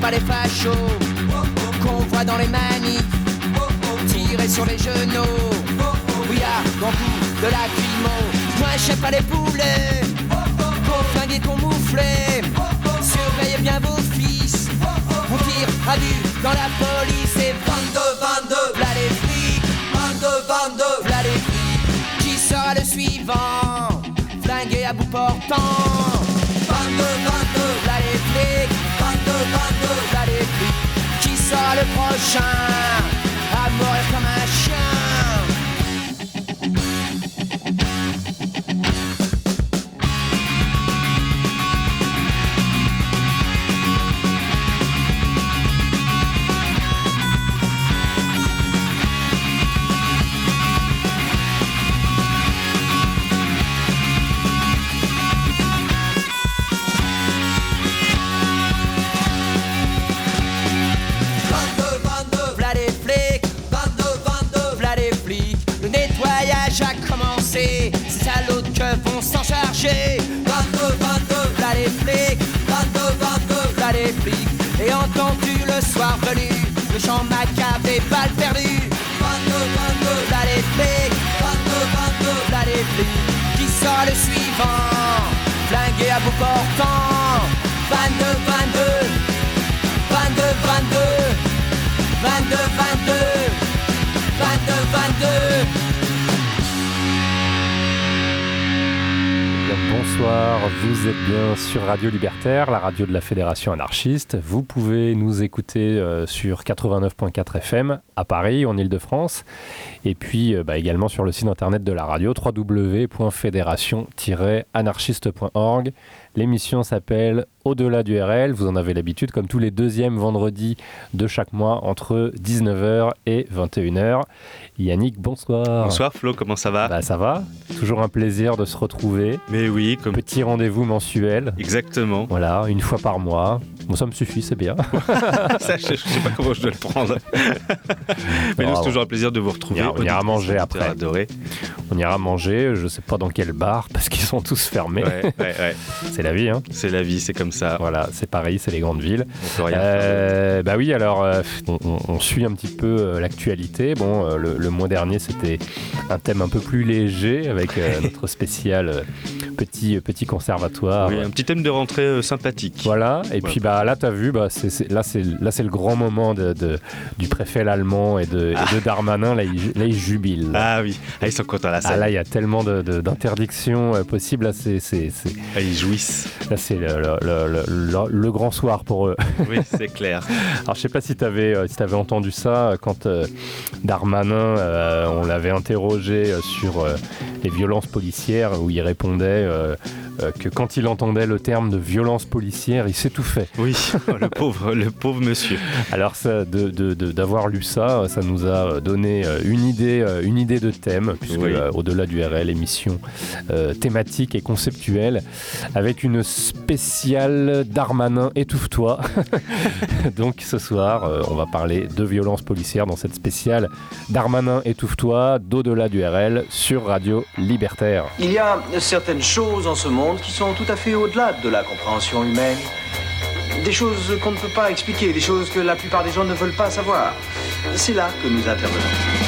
Pas les fachos Qu'on voit dans les manifs Tirer sur les genoux. Oui, à coup de la climo Moi j'aime pas les poulets Qu'on flingue qu'on mouflait Surveillez bien vos fils. On tire à vue dans la police. Et 22, 22, v'là les flics. 22, 22, v'là les flics. Qui sera le suivant? Flingué à bout portant Qui sera le prochain À charger. 22, 22, v'là les flics, 22, 22, v'là les flics. Et entendu le soir venu, le chant macabre des balles perdues. 22, 22, v'là les flics, 22, 22, v'là les flics. Qui sera le suivant? Flingué à bout portant. 22, 22, 22, Bonsoir, vous êtes bien sur Radio Libertaire, la radio de la Fédération anarchiste. Vous pouvez nous écouter euh, sur 89.4 FM à Paris, en Ile-de-France, et puis euh, bah, également sur le site internet de la radio www.fédération-anarchiste.org. L'émission s'appelle Au-delà du RL. Vous en avez l'habitude, comme tous les deuxièmes vendredis de chaque mois, entre 19h et 21h. Yannick, bonsoir. Bonsoir Flo, comment ça va Bah, ça va Toujours un plaisir de se retrouver. Mais oui, comme Petit rendez-vous mensuel. exactement. Voilà, une fois par mois. Bon, ça me suffit, c'est bien. ça, je, je sais pas comment je dois le prendre. Mais nous, c'est toujours un plaisir de vous retrouver. On ira- on ira Auditrices, manger après. adorés. On ira manger, je sais pas dans quel bar, parce qu'ils sont tous fermés. Ouais, ouais, ouais. C'est la vie, hein. C'est la vie, c'est comme ça. Voilà, c'est Paris, c'est les grandes villes. On peut rien. Euh, bah oui, alors euh, on, suit un petit peu euh, l'actualité. Bon, euh, le, le mois dernier c'était un thème un peu plus léger avec notre spécial petit petit conservatoire. Oui, un petit thème de rentrée sympathique. Voilà, et Ouais. puis bah là t'as vu, bah c'est là c'est là c'est le grand moment de, de- du préfet l'allemand et de, et de Darmanin là il, là, il jubile. Ah oui, ah, ils sont contents là, Ah, ça. là il y a tellement de- d'interdictions possibles là c'est c'est- c'est- Ah, ils jouissent. là c'est le, le- le- le- le grand soir pour eux. Oui, c'est clair. Alors je sais pas si tu avais, si avais entendu ça euh, quand euh, Darmanin, euh, on l'avait interrogé euh, sur euh, les violences policières, où il répondait euh, euh, que quand il entendait le terme de violence policière, il s'étouffait. Oui, le pauvre, le pauvre monsieur. Alors ça, d'avoir lu ça, ça nous a donné euh, une idée, euh, une idée de thème, puisque Oui. euh, au-delà du RL, émission euh, thématique et conceptuelle, avec une spéciale Darmanin étouffe-toi. Donc ce soir, euh, on va parler de violence policière dans cette spéciale Darmanin étouffe-toi d'au-delà du RL sur Radio Libertaire. Il y a certaines choses en ce monde qui sont tout à fait au-delà de la compréhension humaine. Des choses qu'on ne peut pas expliquer, des choses que la plupart des gens ne veulent pas savoir. C'est là que nous intervenons.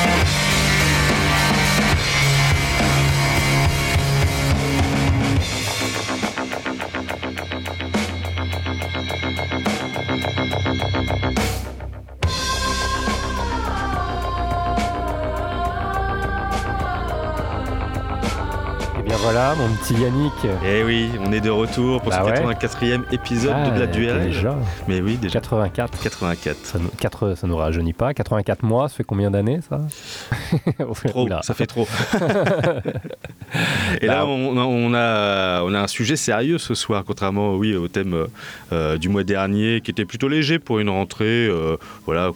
Mon petit Yannick. Eh oui, on est de retour pour Bah ce ouais. 84e épisode Ah, de la duel. Déjà, Mais oui, déjà 84. 84. Ça nous, 4, ça nous rajeunit pas. 84 mois, ça fait combien d'années ça? Trop, ça fait trop. Et Bah, là, on, a- on a, on a un sujet sérieux ce soir, contrairement oui, au thème euh, du mois dernier, qui était plutôt léger pour une rentrée, euh, voilà,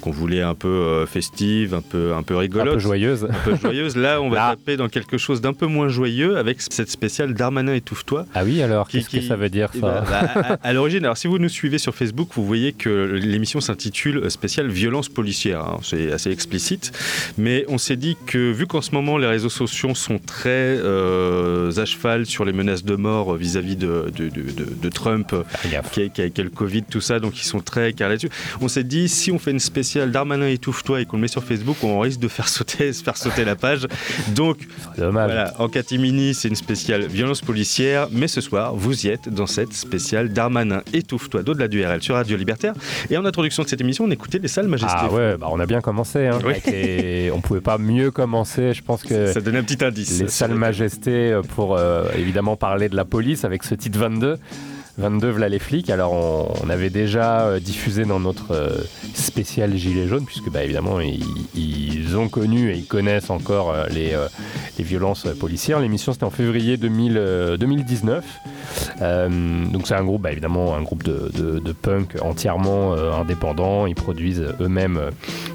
qu'on voulait un peu euh, festive, un peu, un peu Un rigolote. peu joyeuse. un peu joyeuse. Là, on va Là. taper dans quelque chose d'un peu moins joyeux avec cette spéciale Darmanin étouffe-toi. Ah oui, alors, Qui- qu'est-ce que ça veut dire Eh ça ben, bah, à, à l'origine, alors si vous nous suivez sur Facebook, vous voyez que l'émission s'intitule spéciale violence policière. hein. C'est assez explicite, mais on s'est dit que vu qu'en ce moment les réseaux sociaux sont très euh, à cheval sur les menaces de mort vis-à-vis de, de- de- de- de Trump, gaffe. qui a, qui a- qui a le Covid, tout ça, donc ils sont très carrés là-dessus. On s'est dit, si on fait une spéciale Darmanin étouffe-toi et qu'on le met sur Facebook, on risque de faire sauter, faire sauter la page. Donc dommage. voilà, en catimini, c'est une spéciale violence policière, mais ce soir, vous y êtes dans cette spéciale Darmanin étouffe-toi d'au-delà du RL sur Radio Libertaire. Et en introduction de cette émission, on écoutait les salles majestés. Ah ouais, bah on a bien commencé. Hein, Oui. les- On pouvait pas mieux commencer. Je pense que Ça donne un petit indice. les salles majestés pour euh, évidemment parler de la police avec ce titre 22. 22 voilà les flics. Alors on, avait déjà euh, diffusé dans notre euh, spécial gilet jaune puisque bah, évidemment ils, ont connu et ils connaissent encore euh, les, violences policières. L'émission c'était en février 2000, euh, 2019. Euh, donc c'est un groupe bah, évidemment un groupe de, de- de punk entièrement euh, indépendant. Ils produisent eux-mêmes euh,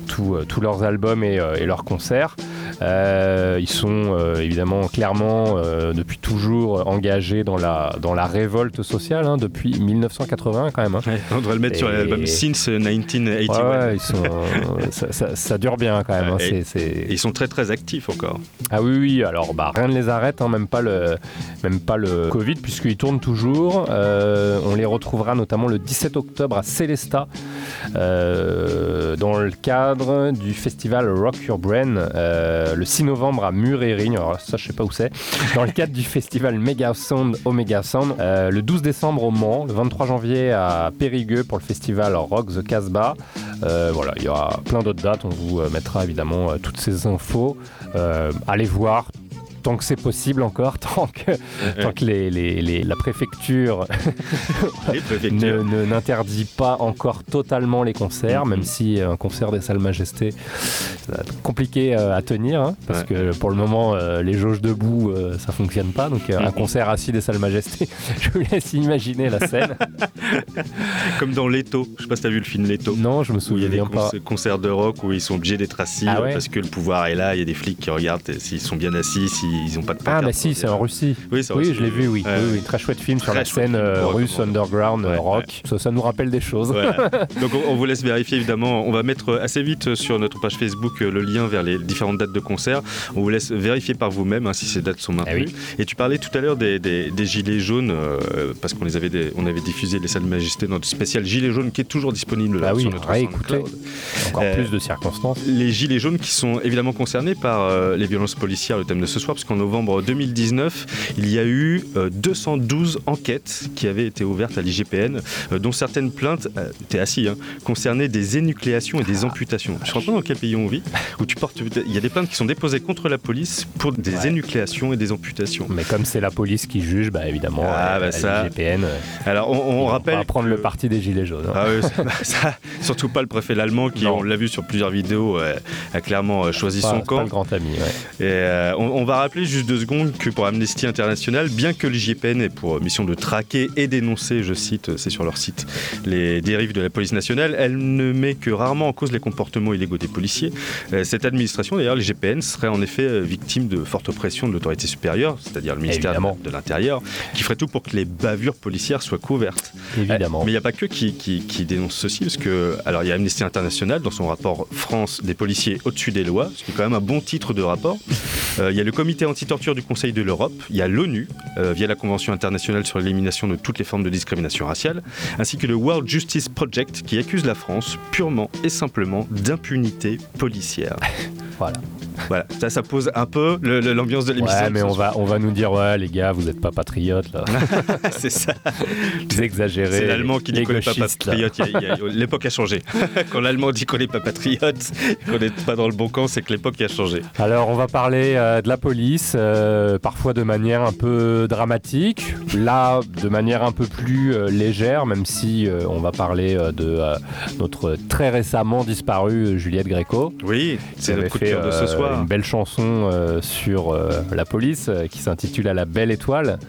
tous leurs albums et, et leurs concerts. Euh, ils sont euh, évidemment clairement euh, depuis toujours engagés dans la, dans la révolte sociale, hein, depuis 1980 quand même. hein. Ouais, on devrait le mettre sur Et- l'album Since 1981. Ouais, ouais, ils sont, euh, ça, ça- ça dure bien quand même. hein, Et- ils sont très très actifs encore. Ah oui, oui, alors bah, rien ne les arrête, même, pas le, même pas le Covid, puisqu'ils toujours. Euh, on les retrouvera notamment le 17 octobre à Célesta, euh, dans le cadre du festival Rock Your Brain, euh, le 6 novembre à Murérigne, alors ça je sais pas où c'est, dans le cadre du festival Mega Sound Omega Sound, le 12 décembre au Mans, le 23 janvier à Périgueux pour le festival Rock the Casbah. Voilà, il y aura plein d'autres dates, on vous mettra évidemment toutes ces infos. Allez voir tant que c'est possible encore, tant que, tant que les, les- les- la préfecture ne- ne- n'interdit pas encore totalement les concerts, même si un concert des Salles va être compliqué euh, à tenir, hein, parce Ouais. que pour le moment, euh, les jauges debout, euh, ça fonctionne pas. Donc, euh, un Mhm. concert assis des Salles Majestés, je vous laisse imaginer la scène. Comme dans Leto. Je sais pas si t'as vu le film Leto. non, je me Où il y a des souviens pas. concerts de rock où ils sont obligés d'être assis Ah ouais parce que le pouvoir est là, il y a des flics qui regardent s'ils sont bien assis, s'ils n'ont pas de Ah, pancarte bah pour si, c'est en Russie. Oui, c'est en Oui, Russie. je l'ai vu, oui. Ouais, Oui, ouais. oui, Très chouette film sur la scène euh, russe, underground, euh, Ouais, rock. Ça, ça nous rappelle des choses. Voilà. Donc on, on vous laisse vérifier évidemment. On va mettre assez vite sur notre page Facebook euh, le lien vers les différentes dates de concert. On vous laisse vérifier par vous-même hein, si ces dates sont maintenues. Ah oui. Et tu parlais tout à l'heure des, des- des gilets jaunes euh, parce qu'on les avait, des- on avait diffusé les salles Majesté dans notre spécial gilet jaune qui est toujours disponible là, Ah oui, sur notre SoundCloud. Encore Euh, plus de circonstances. Les gilets jaunes qui sont évidemment concernés par les violences policières, le thème de ce soir, parce qu'en novembre 2019, il y a eu euh, 212 enquêtes qui avaient été ouvertes à l'IGPN, euh, dont certaines plaintes, euh, t'es assis, hein, concernaient des énucléations et des amputations. Je ne sais pas dans quel pays on vit, où tu portes, il y a des plaintes qui sont déposées contre la police pour des Ouais. énucléations et des amputations. Mais comme c'est la police qui juge, bah évidemment, Ah, euh, bah ça, GPN, euh, Alors on, on on rappelle va prendre que- le parti des gilets jaunes. hein. Ah oui, ça, ça- surtout pas le préfet allemand qui, Non. on l'a vu sur plusieurs vidéos, euh, a clairement euh, choisi pas, son pas camp. le grand ami. ouais. Et, euh, on, on va rappeler rappeler juste deux secondes que pour Amnesty International, bien que l'IGPN ait pour mission de traquer et dénoncer, je cite, c'est sur leur site, les dérives de la police nationale, elle ne met que rarement en cause les comportements illégaux des policiers. Euh, cette administration, d'ailleurs, l'IGPN, serait en effet euh, victime de fortes pressions de l'autorité supérieure, c'est-à-dire le ministère Évidemment. de l'Intérieur, qui ferait tout pour que les bavures policières soient couvertes. Évidemment. Mais il n'y a pas que qui, qui, qui dénonce ceci, parce que, alors il y a Amnesty International dans son rapport France des policiers au-dessus des lois, ce qui est quand même un bon titre de rapport. Euh, il y a le comité anti-torture du Conseil de l'Europe, il y a l'ONU, euh, via la Convention internationale sur l'élimination de toutes les formes de discrimination raciale, ainsi que le World Justice Project qui accuse la France purement et simplement d'impunité policière. Voilà. Voilà, ça, ça pose un peu l'ambiance de l'émission. Ouais, mais on va, on va nous dire, ouais, les gars, vous n'êtes pas patriotes, là. C'est ça. Vous exagérez. C'est l'allemand qui dit qu'on n'est pas patriote. L'époque a changé. Quand l'allemand dit qu'on n'est pas patriote, qu'on n'est pas dans le bon camp, c'est que l'époque a changé. Alors, on va parler euh, de la police, euh, parfois de manière un peu dramatique, là, de manière un peu plus euh, légère, même si euh, on va parler de notre très récemment disparue Juliette Gréco. Oui, c'est notre coup de cœur de ce soir. une belle chanson sur la police qui s'intitule À la belle étoile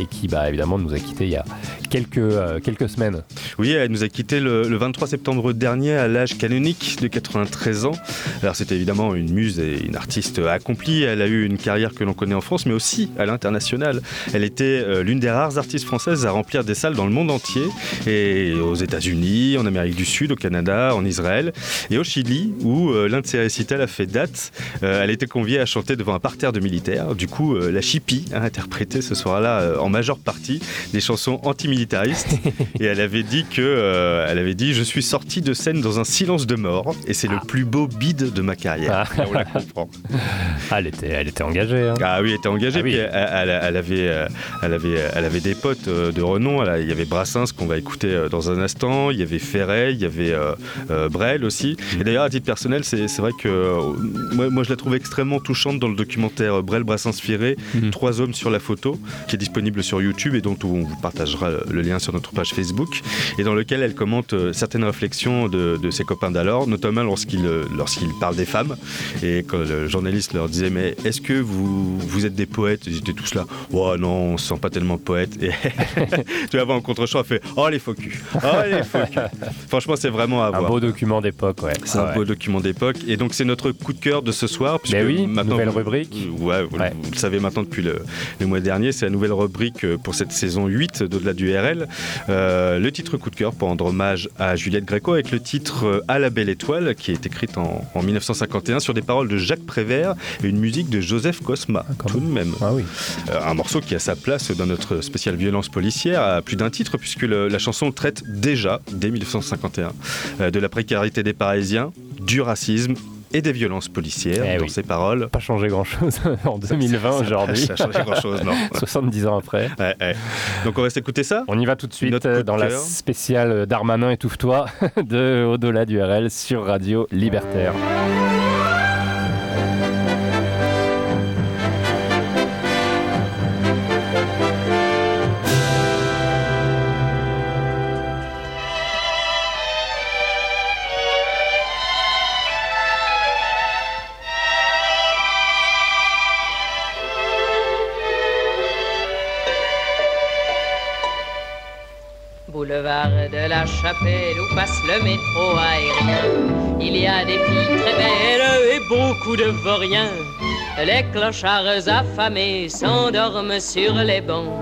et qui, bah, évidemment, nous a quittés il y a quelques, euh, quelques semaines. Oui, elle nous a quitté le, le 23 septembre dernier à l'âge canonique de 93 ans. Alors c'était évidemment une muse et une artiste accomplie. Elle a eu une carrière que l'on connaît en France, mais aussi à l'international. Elle était euh, l'une des rares artistes françaises à remplir des salles dans le monde entier, et aux États-Unis, en Amérique du Sud, au Canada, en Israël et au Chili, où euh, l'un de ses récitals a fait date. Elle était conviée à chanter devant un parterre de militaires. Du coup, la Chippie a interprété ce soir-là euh, en majeure partie des chansons antimilitaristes. et elle avait dit que, euh, elle avait dit, je suis sortie de scène dans un silence de mort, et c'est le plus beau bide de ma carrière. Ah. On la comprend. Ah, elle, était, elle était engagée. hein. Ah oui, elle était engagée. Ah oui. puis elle, elle- elle avait, euh, elle, avait, elle avait des potes euh, de renom. Elle il y avait Brassens qu'on va écouter dans un instant. Il y avait Ferret, il y avait euh, Brel aussi. Et d'ailleurs, à titre personnel, c'est vrai que moi, moi, je la trouve extrêmement touchante dans le documentaire Brel, Brassens, Ferret, Mhm. Trois hommes sur la photo, qui est disponible sur YouTube et dont on vous partagera le lien sur notre page Facebook, et dans lequel elle commente euh, certaines réflexions de, de ses copains d'alors, notamment lorsqu'il euh, lorsqu'il parle des femmes. Et quand le journaliste leur disait Mais est-ce que vous, vous êtes des poètes? Ils étaient tous là Oh non, on se sent pas tellement poète. Et tu vas voir en contre-champ, fait Oh les faux culs Oh les faux culs Franchement, c'est vraiment à Un voir. beau document d'époque, ouais. C'est un Ouais. beau document d'époque. Et donc, c'est notre coup de cœur de ce soir. puisque Ben oui, nouvelle vous- rubrique. Ouais, vous, Ouais. vous le savez maintenant depuis le, le mois dernier. C'est la nouvelle rubrique euh, pour cette saison 8 d'Au-delà du RL. Euh, le titre coup de cœur pour rendre hommage à Juliette Gréco avec le titre euh, À la belle étoile qui est écrite en, en 1951 sur des paroles de Jacques Prévert et une musique de Joseph Cosma. quand tout de même. Ah oui. Euh, un morceau qui a sa place dans notre spéciale violence policière à plus d'un titre puisque le- la chanson traite déjà, dès 1951, euh, de la précarité des Parisiens, du racisme et des violences policières Eh dans oui. ses paroles. Pas changé grand-chose en 2020 Ça- ça- aujourd'hui. Ça a changé grand-chose, non 70 ans après. Ouais, ouais. Donc on va s'écouter ça? On y va tout de suite Notre coup de dans la spéciale Darmanin étouffe-toi de Au-delà du RL sur Radio Libertaire. La Chapelle où passe le métro aérien. Il y a des filles très belles et beaucoup de vauriens. Les clochards affamés s'endorment sur les bancs.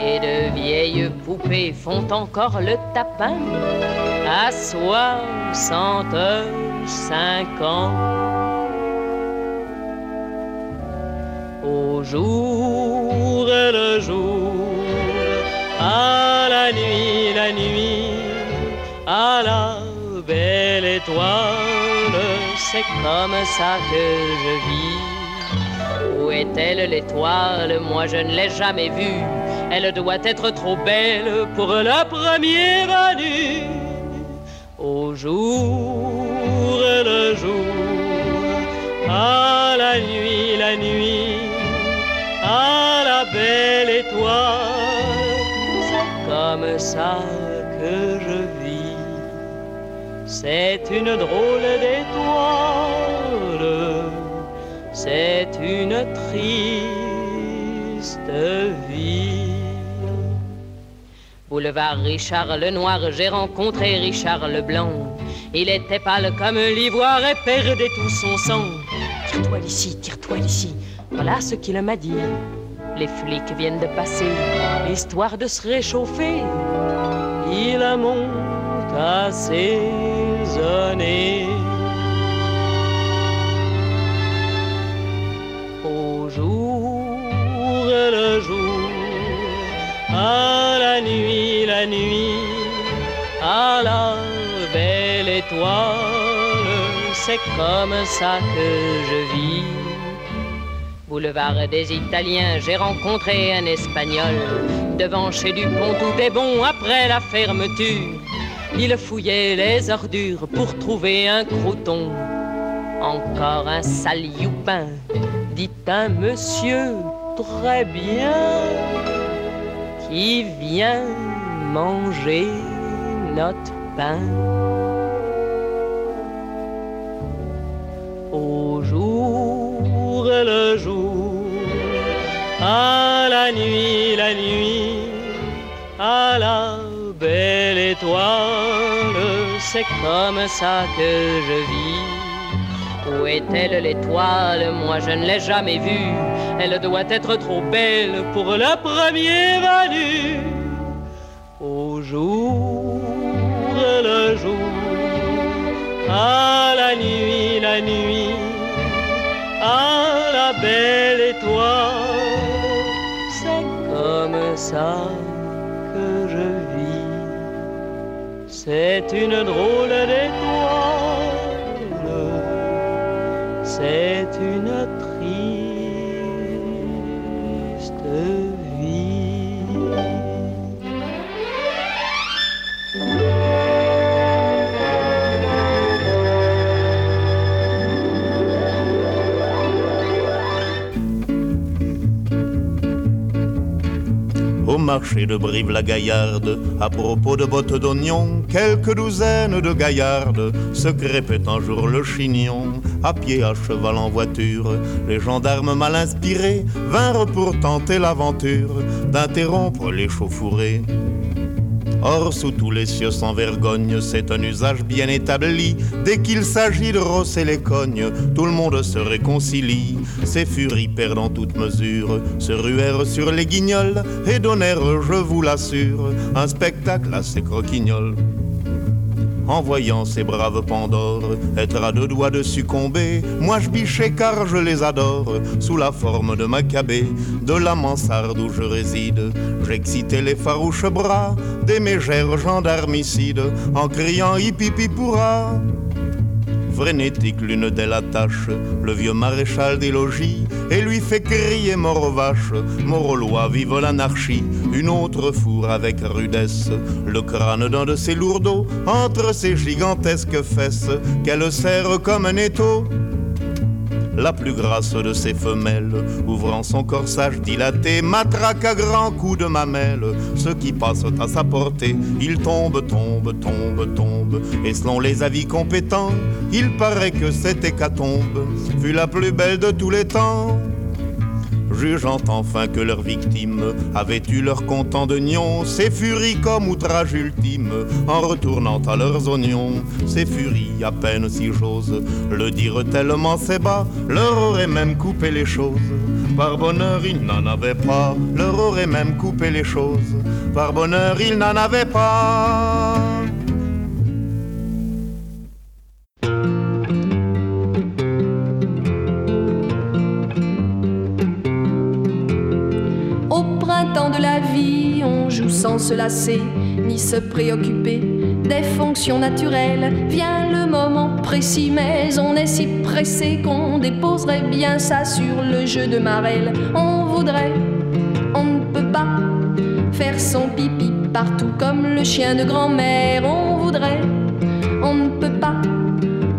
Et de vieilles poupées font encore le tapin à 65 ans. Au jour le jour, à la nuit, la nuit, à la belle étoile, c'est comme ça que je vis. Où est-elle l'étoile? Moi je ne l'ai jamais vue. Elle doit être trop belle pour le premier venu. Au jour le jour, à la nuit, la nuit, à la belle étoile, c'est comme ça que je. C'est une drôle d'étoile, c'est une triste vie. Boulevard Richard le Noir, j'ai rencontré Richard le Blanc. Il était pâle comme l'ivoire et perdait tout son sang. Tire-toi d'ici, tire-toi d'ici. Voilà ce qu'il m'a dit. Les flics viennent de passer, histoire de se réchauffer. Il monte Au jour le jour, à la nuit, la nuit, à la belle étoile, c'est comme ça que je vis. Boulevard des Italiens, j'ai rencontré un Espagnol. Devant chez Dupont, tout est bon après la fermeture. Il fouillait les ordures pour trouver un crouton. Encore un sale youpin, dit un monsieur très bien qui vient manger notre pain. Au jour le jour, à la nuit, la nuit, à la belle étoile, c'est comme ça que je vis. Où est-elle l'étoile? Moi je ne l'ai jamais vue. Elle doit être trop belle pour le premier venu. Au jour le jour, à la nuit, la nuit, à la belle étoile, c'est comme ça que je vis. C'est une drôle d'étoile, c'est une Au marché de Brive-la-Gaillarde, à propos de bottes d'oignon, quelques douzaines de gaillardes se crêpaient un jour le chignon, à pied, à cheval, en voiture. Les gendarmes mal inspirés vinrent pour tenter l'aventure d'interrompre les chauffourées. Or, sous tous les cieux sans vergogne, c'est un usage bien établi. Dès qu'il s'agit de rosser les cognes, tout le monde se réconcilie. Ces furies perdant toute mesure se ruèrent sur les guignols et donnèrent, je vous l'assure, un spectacle assez croquignol. En voyant ces braves Pandores être à deux doigts de succomber, moi je bichais car je les adore, sous la forme de Maccabée, de la mansarde où je réside. J'excitais les farouches bras des mégères gendarmicides, en criant hippie pourra. Frénétique, l'une d'elles attache le vieux maréchal des logis et lui fait crier mort aux vaches, mort vive l'anarchie. Une autre fourre avec rudesse le crâne d'un de ses lourdeaux entre ses gigantesques fesses qu'elle serre comme un étau. La plus grasse de ses femelles, ouvrant son corsage dilaté, matraque à grands coups de mamelle. Ceux qui passent à sa portée, il tombe, tombe, tombe, tombe. Et selon les avis compétents, il paraît que cette hécatombe fut la plus belle de tous les temps. Jugeant enfin que leurs victimes avaient eu leur content de nions, ces furies comme outrage ultime, en retournant à leurs oignons, ces furies à peine si j'ose le dire tellement c'est bas, leur aurait même coupé les choses. Par bonheur, ils n'en avaient pas, leur aurait même coupé les choses. Par bonheur, ils n'en avaient pas. Joue sans se lasser, ni se préoccuper des fonctions naturelles. Vient le moment précis, mais on est si pressé qu'on déposerait bien ça sur le jeu de Marelle. On voudrait, on ne peut pas faire son pipi partout comme le chien de grand-mère. On voudrait, on ne peut pas.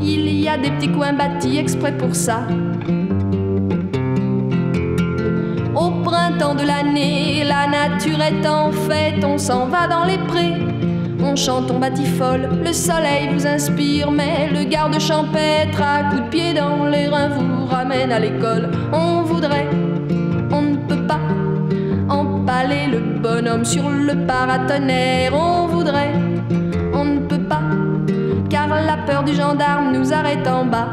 Il y a des petits coins bâtis exprès pour ça. Printemps de l'année, la nature est en fête, on s'en va dans les prés. On chante, on batifole, le soleil vous inspire, mais le garde champêtre à coups de pied dans les reins vous ramène à l'école. On voudrait, on ne peut pas empaler le bonhomme sur le paratonnerre. On voudrait, on ne peut pas, car la peur du gendarme nous arrête en bas.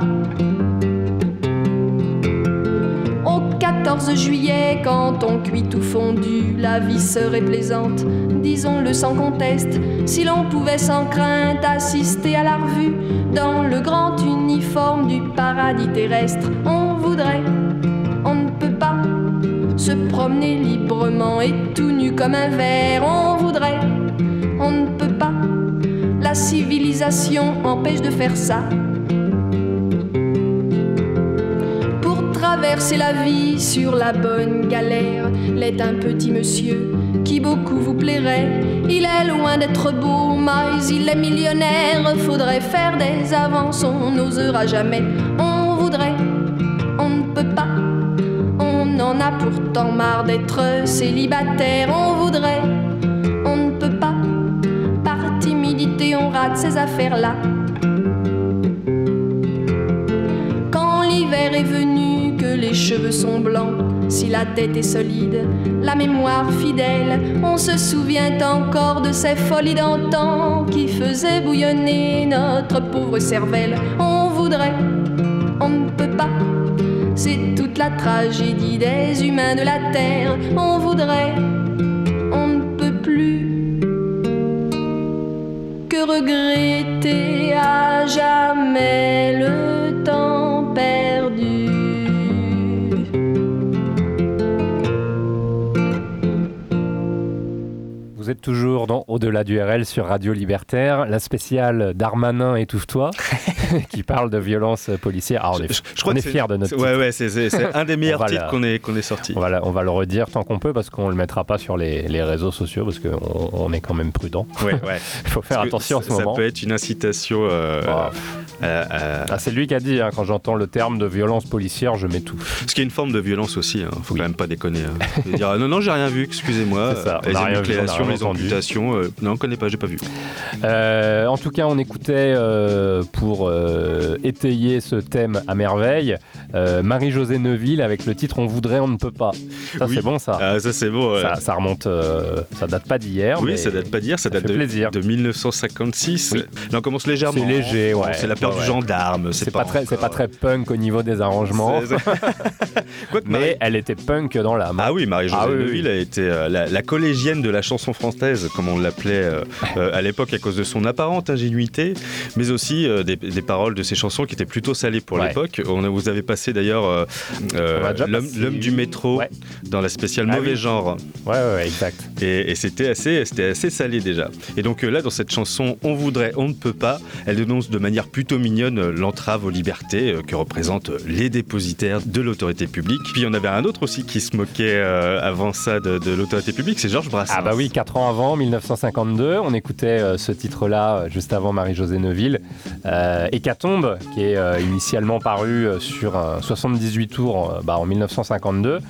14 juillet, quand on cuit tout fondu, la vie serait plaisante, disons-le sans conteste, si l'on pouvait sans crainte assister à la revue dans le grand uniforme du paradis terrestre. On voudrait, on ne peut pas se promener librement et tout nu comme un verre. On voudrait, on ne peut pas. La civilisation empêche de faire ça. Traverser la vie sur la bonne galère. L'est un petit monsieur qui beaucoup vous plairait. Il est loin d'être beau, mais il est millionnaire. Faudrait faire des avances, on n'osera jamais. On voudrait, on ne peut pas. On en a pourtant marre d'être célibataire. On voudrait, on ne peut pas. Par timidité, on rate ces affaires-là. Les cheveux sont blancs, si la tête est solide, la mémoire fidèle, on se souvient encore de ces folies d'antan qui faisaient bouillonner notre pauvre cervelle. On voudrait, on ne peut pas, c'est toute la tragédie des humains de la terre. On voudrait, on ne peut plus que regretter à jamais le êtes toujours dans Au-delà du RL sur Radio Libertaire, la spéciale Darmanin étouffe-toi, qui parle de violence policière. Ah, on est, je, crois on est fiers de notre ouais, Ouais, c'est un des meilleurs titres qu'on ait, qu'on sorti. On va, on va le redire tant qu'on peut parce qu'on ne le mettra pas sur les, les réseaux sociaux parce qu'on on est quand même prudent. Ouais, ouais. Il faut faire attention en ce moment. Ça peut être une incitation. Euh, oh. Ah, c'est lui qui a dit hein, quand j'entends le terme de violence policière, je m'étouffe. Ce qui est une forme de violence aussi, il hein. faut quand même pas déconner. Hein. dire non, non, j'ai rien vu, excusez-moi. Ça, rien vu, les amputations. Euh, non, on connaît pas, j'ai pas vu. Euh, en tout cas, on écoutait euh, pour étayer ce thème à merveille Marie-Josée Neuville avec le titre On voudrait, on ne peut pas. Ça, c'est bon, ça. Ah, ça, c'est bon. Ça, remonte, ça date pas d'hier. Oui, ça date pas d'hier, ça, date de, de 1956. Là, on commence légèrement. C'est léger, ouais. C'est la peur du gendarme. C'est pas, très, c'est pas très punk au niveau des arrangements. mais elle était punk dans l'âme. Ah oui, Marie-Josée ah Neuville a été la, la collégienne de la chanson française, comme on l'appelait euh, euh, à l'époque à cause de son apparente ingénuité, mais aussi euh, des, paroles de ses chansons qui étaient plutôt salées pour l'époque. On vous avez passé d'ailleurs l'homme du métro dans la spéciale ah mauvais genre. Ouais, ouais, exact. Et, c'était assez, c'était assez salé déjà. Et donc là, dans cette chanson, on voudrait, on ne peut pas, elle dénonce de manière plutôt mignonne l'entrave aux libertés que représentent les dépositaires de l'autorité publique. Puis il y en avait un autre aussi qui se moquait avant ça de, de l'autorité publique, c'est Georges Brassens. Ah bah oui, 4 ans avant, 1952. On écoutait euh, ce titre-là euh, juste avant Marie-Josée Neuville. Euh, Hécatombe, qui est initialement paru sur un 78 tours bah, en 1952.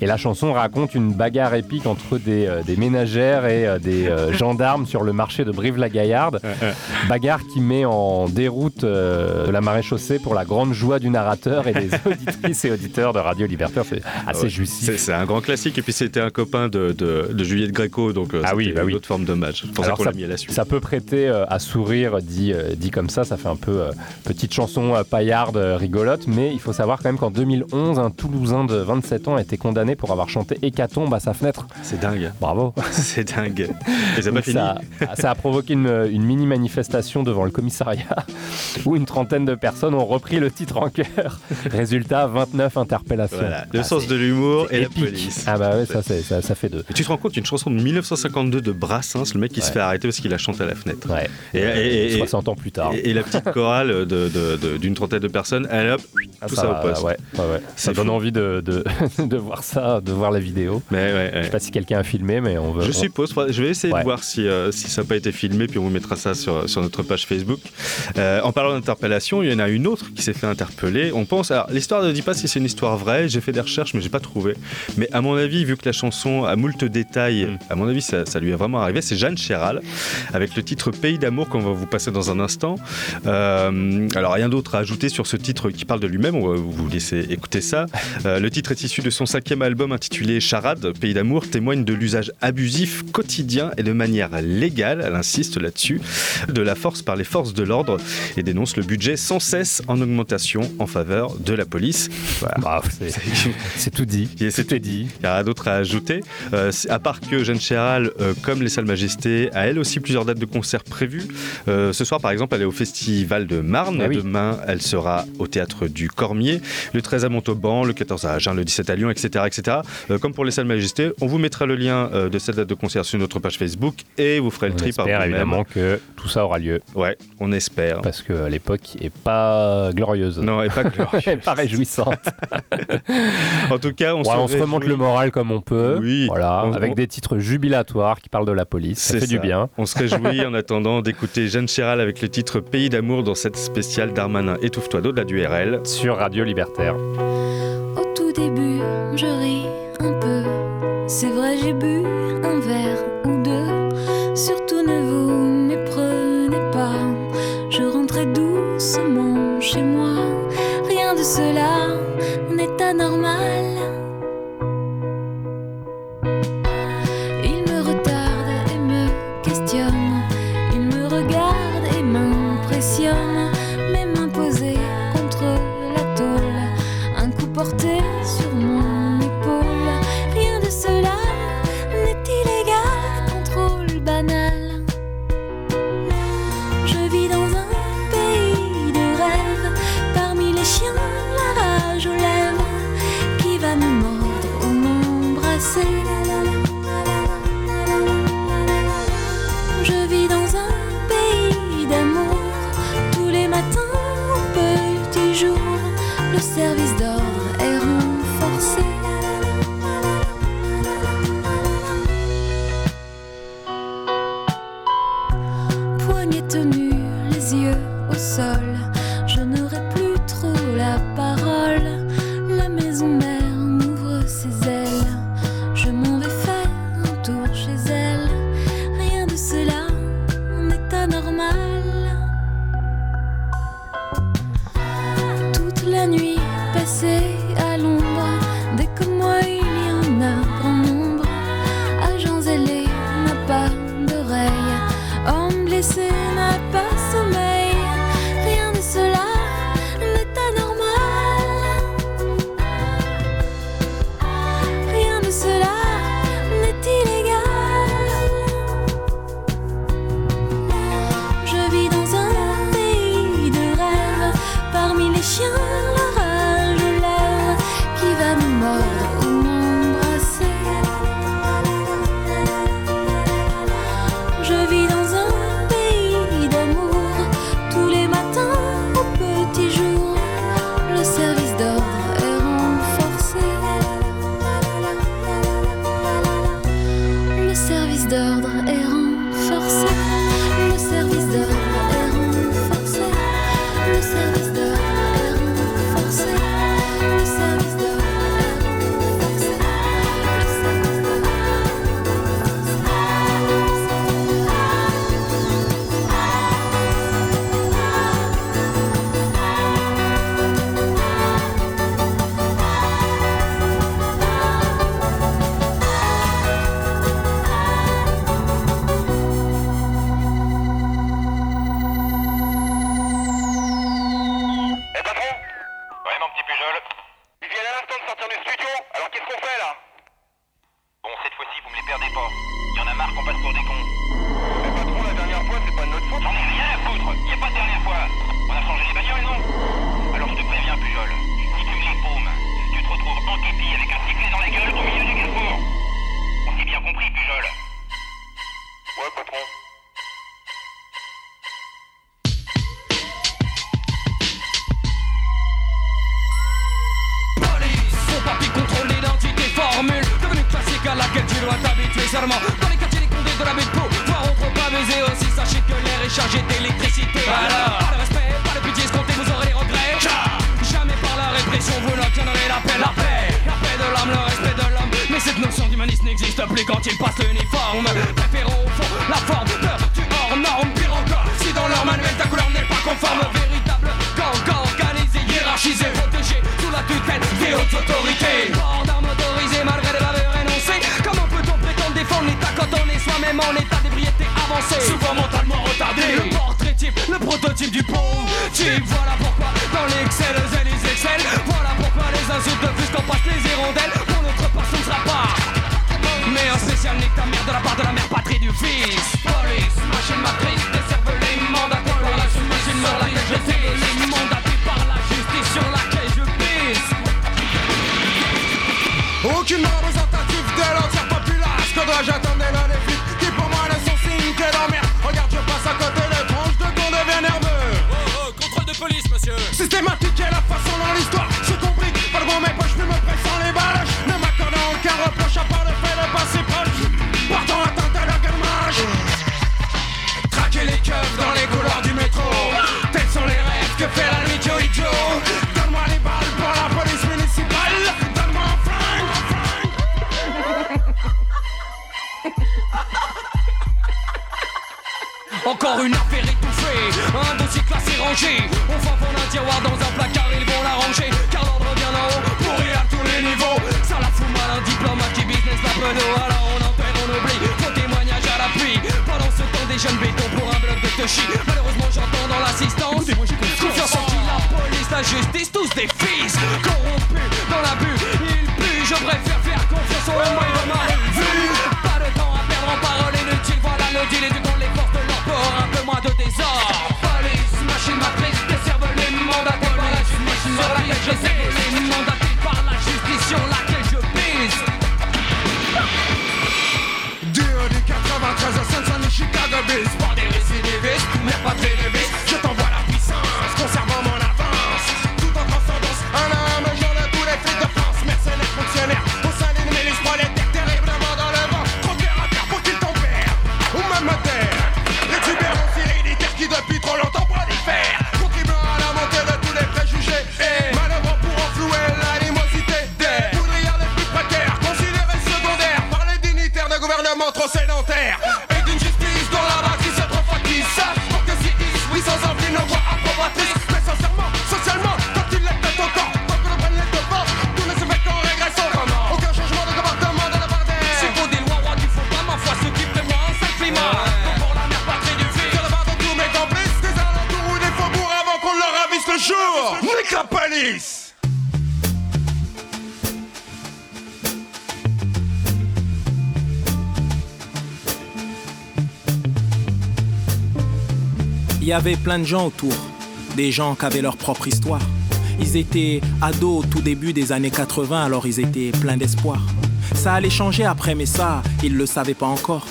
Et la chanson raconte une bagarre épique entre des, ménagères et des gendarmes sur le marché de Brive-la-Gaillarde. bagarre qui met en déroute de la marée chaussée pour la grande joie du narrateur et des auditrices et auditeurs de Radio Libertaire. C'est assez jouissif. C'est un grand classique. Et puis c'était un copain de, de Juliette Gréco, donc ah oui, bah oui. une autre forme d'hommage. ça Ça peut prêter euh, à sourire dit, euh, dit comme ça, ça fait un peu euh, petite chanson paillarde rigolote, mais il faut savoir quand même qu'en 2011, un Toulousain de 27 ans a été condamné pour avoir chanté Hécatombe à sa fenêtre. C'est dingue. Bravo. C'est dingue. Et ça, pas fini. Ça, a provoqué une, mini manifestation devant le commissariat où une trentaine de personnes ont repris le titre en cœur. Résultat, 29 interpellations. Voilà. Le ah, sens de l'humour et la police. Ah bah ouais, ça, ça, ça fait deux. Et tu te rends compte, une chanson de 1952 de Brassens, le mec qui se fait arrêter parce qu'il a chanté à la fenêtre. Et, 60 ans plus tard. Et, la petite chorale d'une de, trentaine de personnes, elle hop, Ah, tout ça va, au poste. ouais, ouais, ouais. Ça donne envie de, de, de voir ça, de voir la vidéo. Mais ouais, ouais. Je sais pas si quelqu'un a filmé, mais on veut. Je on- suppose, je vais essayer Ouais. de voir si, euh, si ça n'a pas été filmé, puis on vous mettra ça sur, sur notre page Facebook. Euh, en parlant d'interpellation, il y en a une autre qui s'est fait interpeller. On pense, alors l'histoire ne dit pas si c'est une histoire vraie, j'ai fait des recherches, mais j'ai pas trouvé. Mais à mon avis, vu que la chanson a moult détails, Mm. à mon avis, ça, ça lui est vraiment arrivé. C'est Jeanne Chéral, avec le titre Pays d'amour qu'on va vous passer dans un instant. Euh, alors rien d'autre à ajouter sur ce titre qui parle de lui-même, on va vous laisser écouter ça. Euh, le titre est issu de son cinquième album intitulé Charade, Pays d'amour, témoigne de l'usage abusif quotidien et de manière légale, elle insiste là-dessus, de la force par les forces de l'ordre et dénonce le budget sans cesse en augmentation en faveur de la police. Voilà. Bah, c'est- tout dit. C'est Tout dit. il n'y a rien d'autre à ajouter. Euh, à part que Jeanne Chéral, euh, comme les Salles Majestés, a elle aussi plusieurs dates de concert prévues. Euh, ce soir, par exemple, elle est au Festival de Marne. Ah oui. Demain, elle sera au Théâtre du Cormier. Le 13 à Montauban, le 14 à Agen, le 17 à Lyon, etc. etc. Euh, comme pour les Salles Majestés, on vous mettra le lien de cette date de concert sur notre page Facebook et vous ferez le tri par espère vous-même. évidemment que tout ça aura lieu. Ouais, on espère. Parce que l'époque est pas glorieuse. Non, et pas est pas réjouissante. en tout cas, on, Ouais, on se remonte le moral comme on peut. Oui. Voilà, On- avec on- des titres jubilatoires qui parlent de la police. Ça C'est fait du bien. On se réjouit en attendant d'écouter Jeanne Chéral avec le titre Pays d'amour dans cette spéciale Darmanin Étouffe-toi d'au-delà du RL. Sur Radio Libertaire. Au tout début, je ris un peu. C'est vrai, j'ai bu de cela n'est anormal. Il Encore une affaire étouffée, un dossier classé rangé. On va prendre un tiroir dans un placard, ils vont la ranger. Car l'ordre vient d'en haut, pourri à tous les niveaux. Ça la fout mal, un business la pedo. Alors on enterre, on oublie, faux témoignage à l'appui. Pendant ce temps, des jeunes bétons pour un bloc de touchy. Malheureusement, j'entends dans l'assistance. Confiance en qui la police, la justice, tous des fils. Corrompus dans l'abus, ils y avait plein de gens autour, des gens qui avaient leur propre histoire. Ils étaient ados au tout début des années 80, alors ils étaient pleins d'espoir. Ça allait changer après, mais ça, ils le savaient pas encore.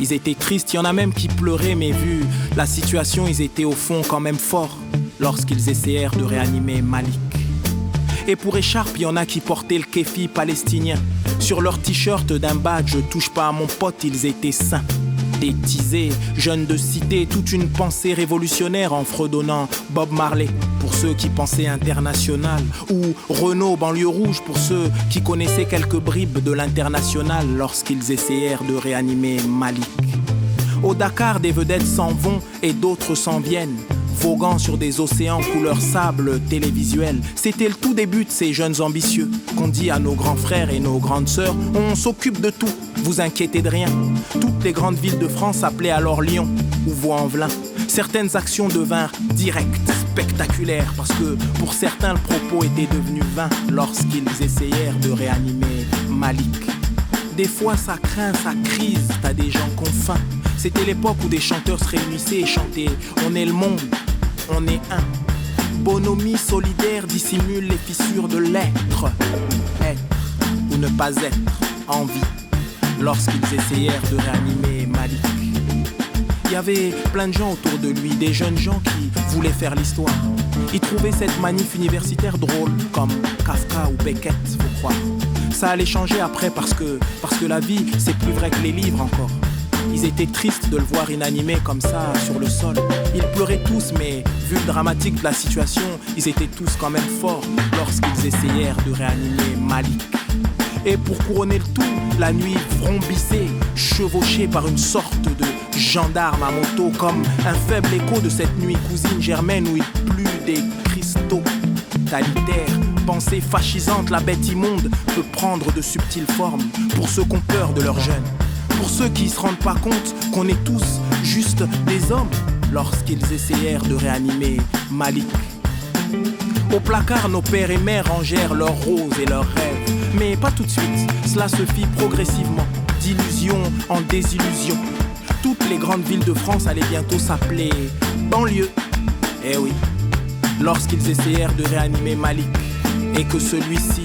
Ils étaient tristes, il y en a même qui pleuraient, mais vu la situation, ils étaient au fond quand même forts lorsqu'ils essayèrent de réanimer Malik. Et pour écharpe, il y en a qui portaient le kéfi palestinien. Sur leur t-shirt d'un badge, touche pas à mon pote, ils étaient sains. Des tisés, jeunes de cité, toute une pensée révolutionnaire en fredonnant Bob Marley pour ceux qui pensaient international, ou Renault banlieue rouge pour ceux qui connaissaient quelques bribes de l'international lorsqu'ils essayèrent de réanimer Malik. Au Dakar, des vedettes s'en vont et d'autres s'en viennent voguant sur des océans couleur sable télévisuel. C'était le tout début de ces jeunes ambitieux qu'on dit à nos grands frères et nos grandes sœurs on s'occupe de tout, vous inquiétez de rien. Toutes les grandes villes de France appelaient alors Lyon ou Vaux-en-Velin. Certaines actions devinrent directes, spectaculaires, parce que pour certains le propos était devenu vain lorsqu'ils essayèrent de réanimer Malik. Des fois ça craint, ça crise, t'as des gens faim. C'était l'époque où des chanteurs se réunissaient et chantaient On est le monde, on est un. Bonhomie solidaire dissimule les fissures de l'être. Être ou ne pas être en vie lorsqu'ils essayèrent de réanimer Malik. Il y avait plein de gens autour de lui, des jeunes gens qui voulaient faire l'histoire. Ils trouvaient cette manif universitaire drôle, comme Kafka ou Beckett, faut croire. Ça allait changer après parce que, parce que la vie, c'est plus vrai que les livres encore. Ils étaient tristes de le voir inanimé comme ça sur le sol. Ils pleuraient tous, mais vu le dramatique de la situation, ils étaient tous quand même forts lorsqu'ils essayèrent de réanimer Malik. Et pour couronner le tout, la nuit vrombissait, chevauchée par une sorte de gendarme à moto, comme un faible écho de cette nuit cousine germaine où il plut des cristaux totalitaires. Pensée fascisante, la bête immonde peut prendre de subtiles formes pour ceux qui ont peur de leurs jeunes. Pour ceux qui se rendent pas compte qu'on est tous juste des hommes lorsqu'ils essayèrent de réanimer Malik. Au placard, nos pères et mères rangèrent leurs roses et leurs rêves. Mais pas tout de suite, cela se fit progressivement, d'illusion en désillusion. Toutes les grandes villes de France allaient bientôt s'appeler banlieue. Eh oui, lorsqu'ils essayèrent de réanimer Malik et que celui-ci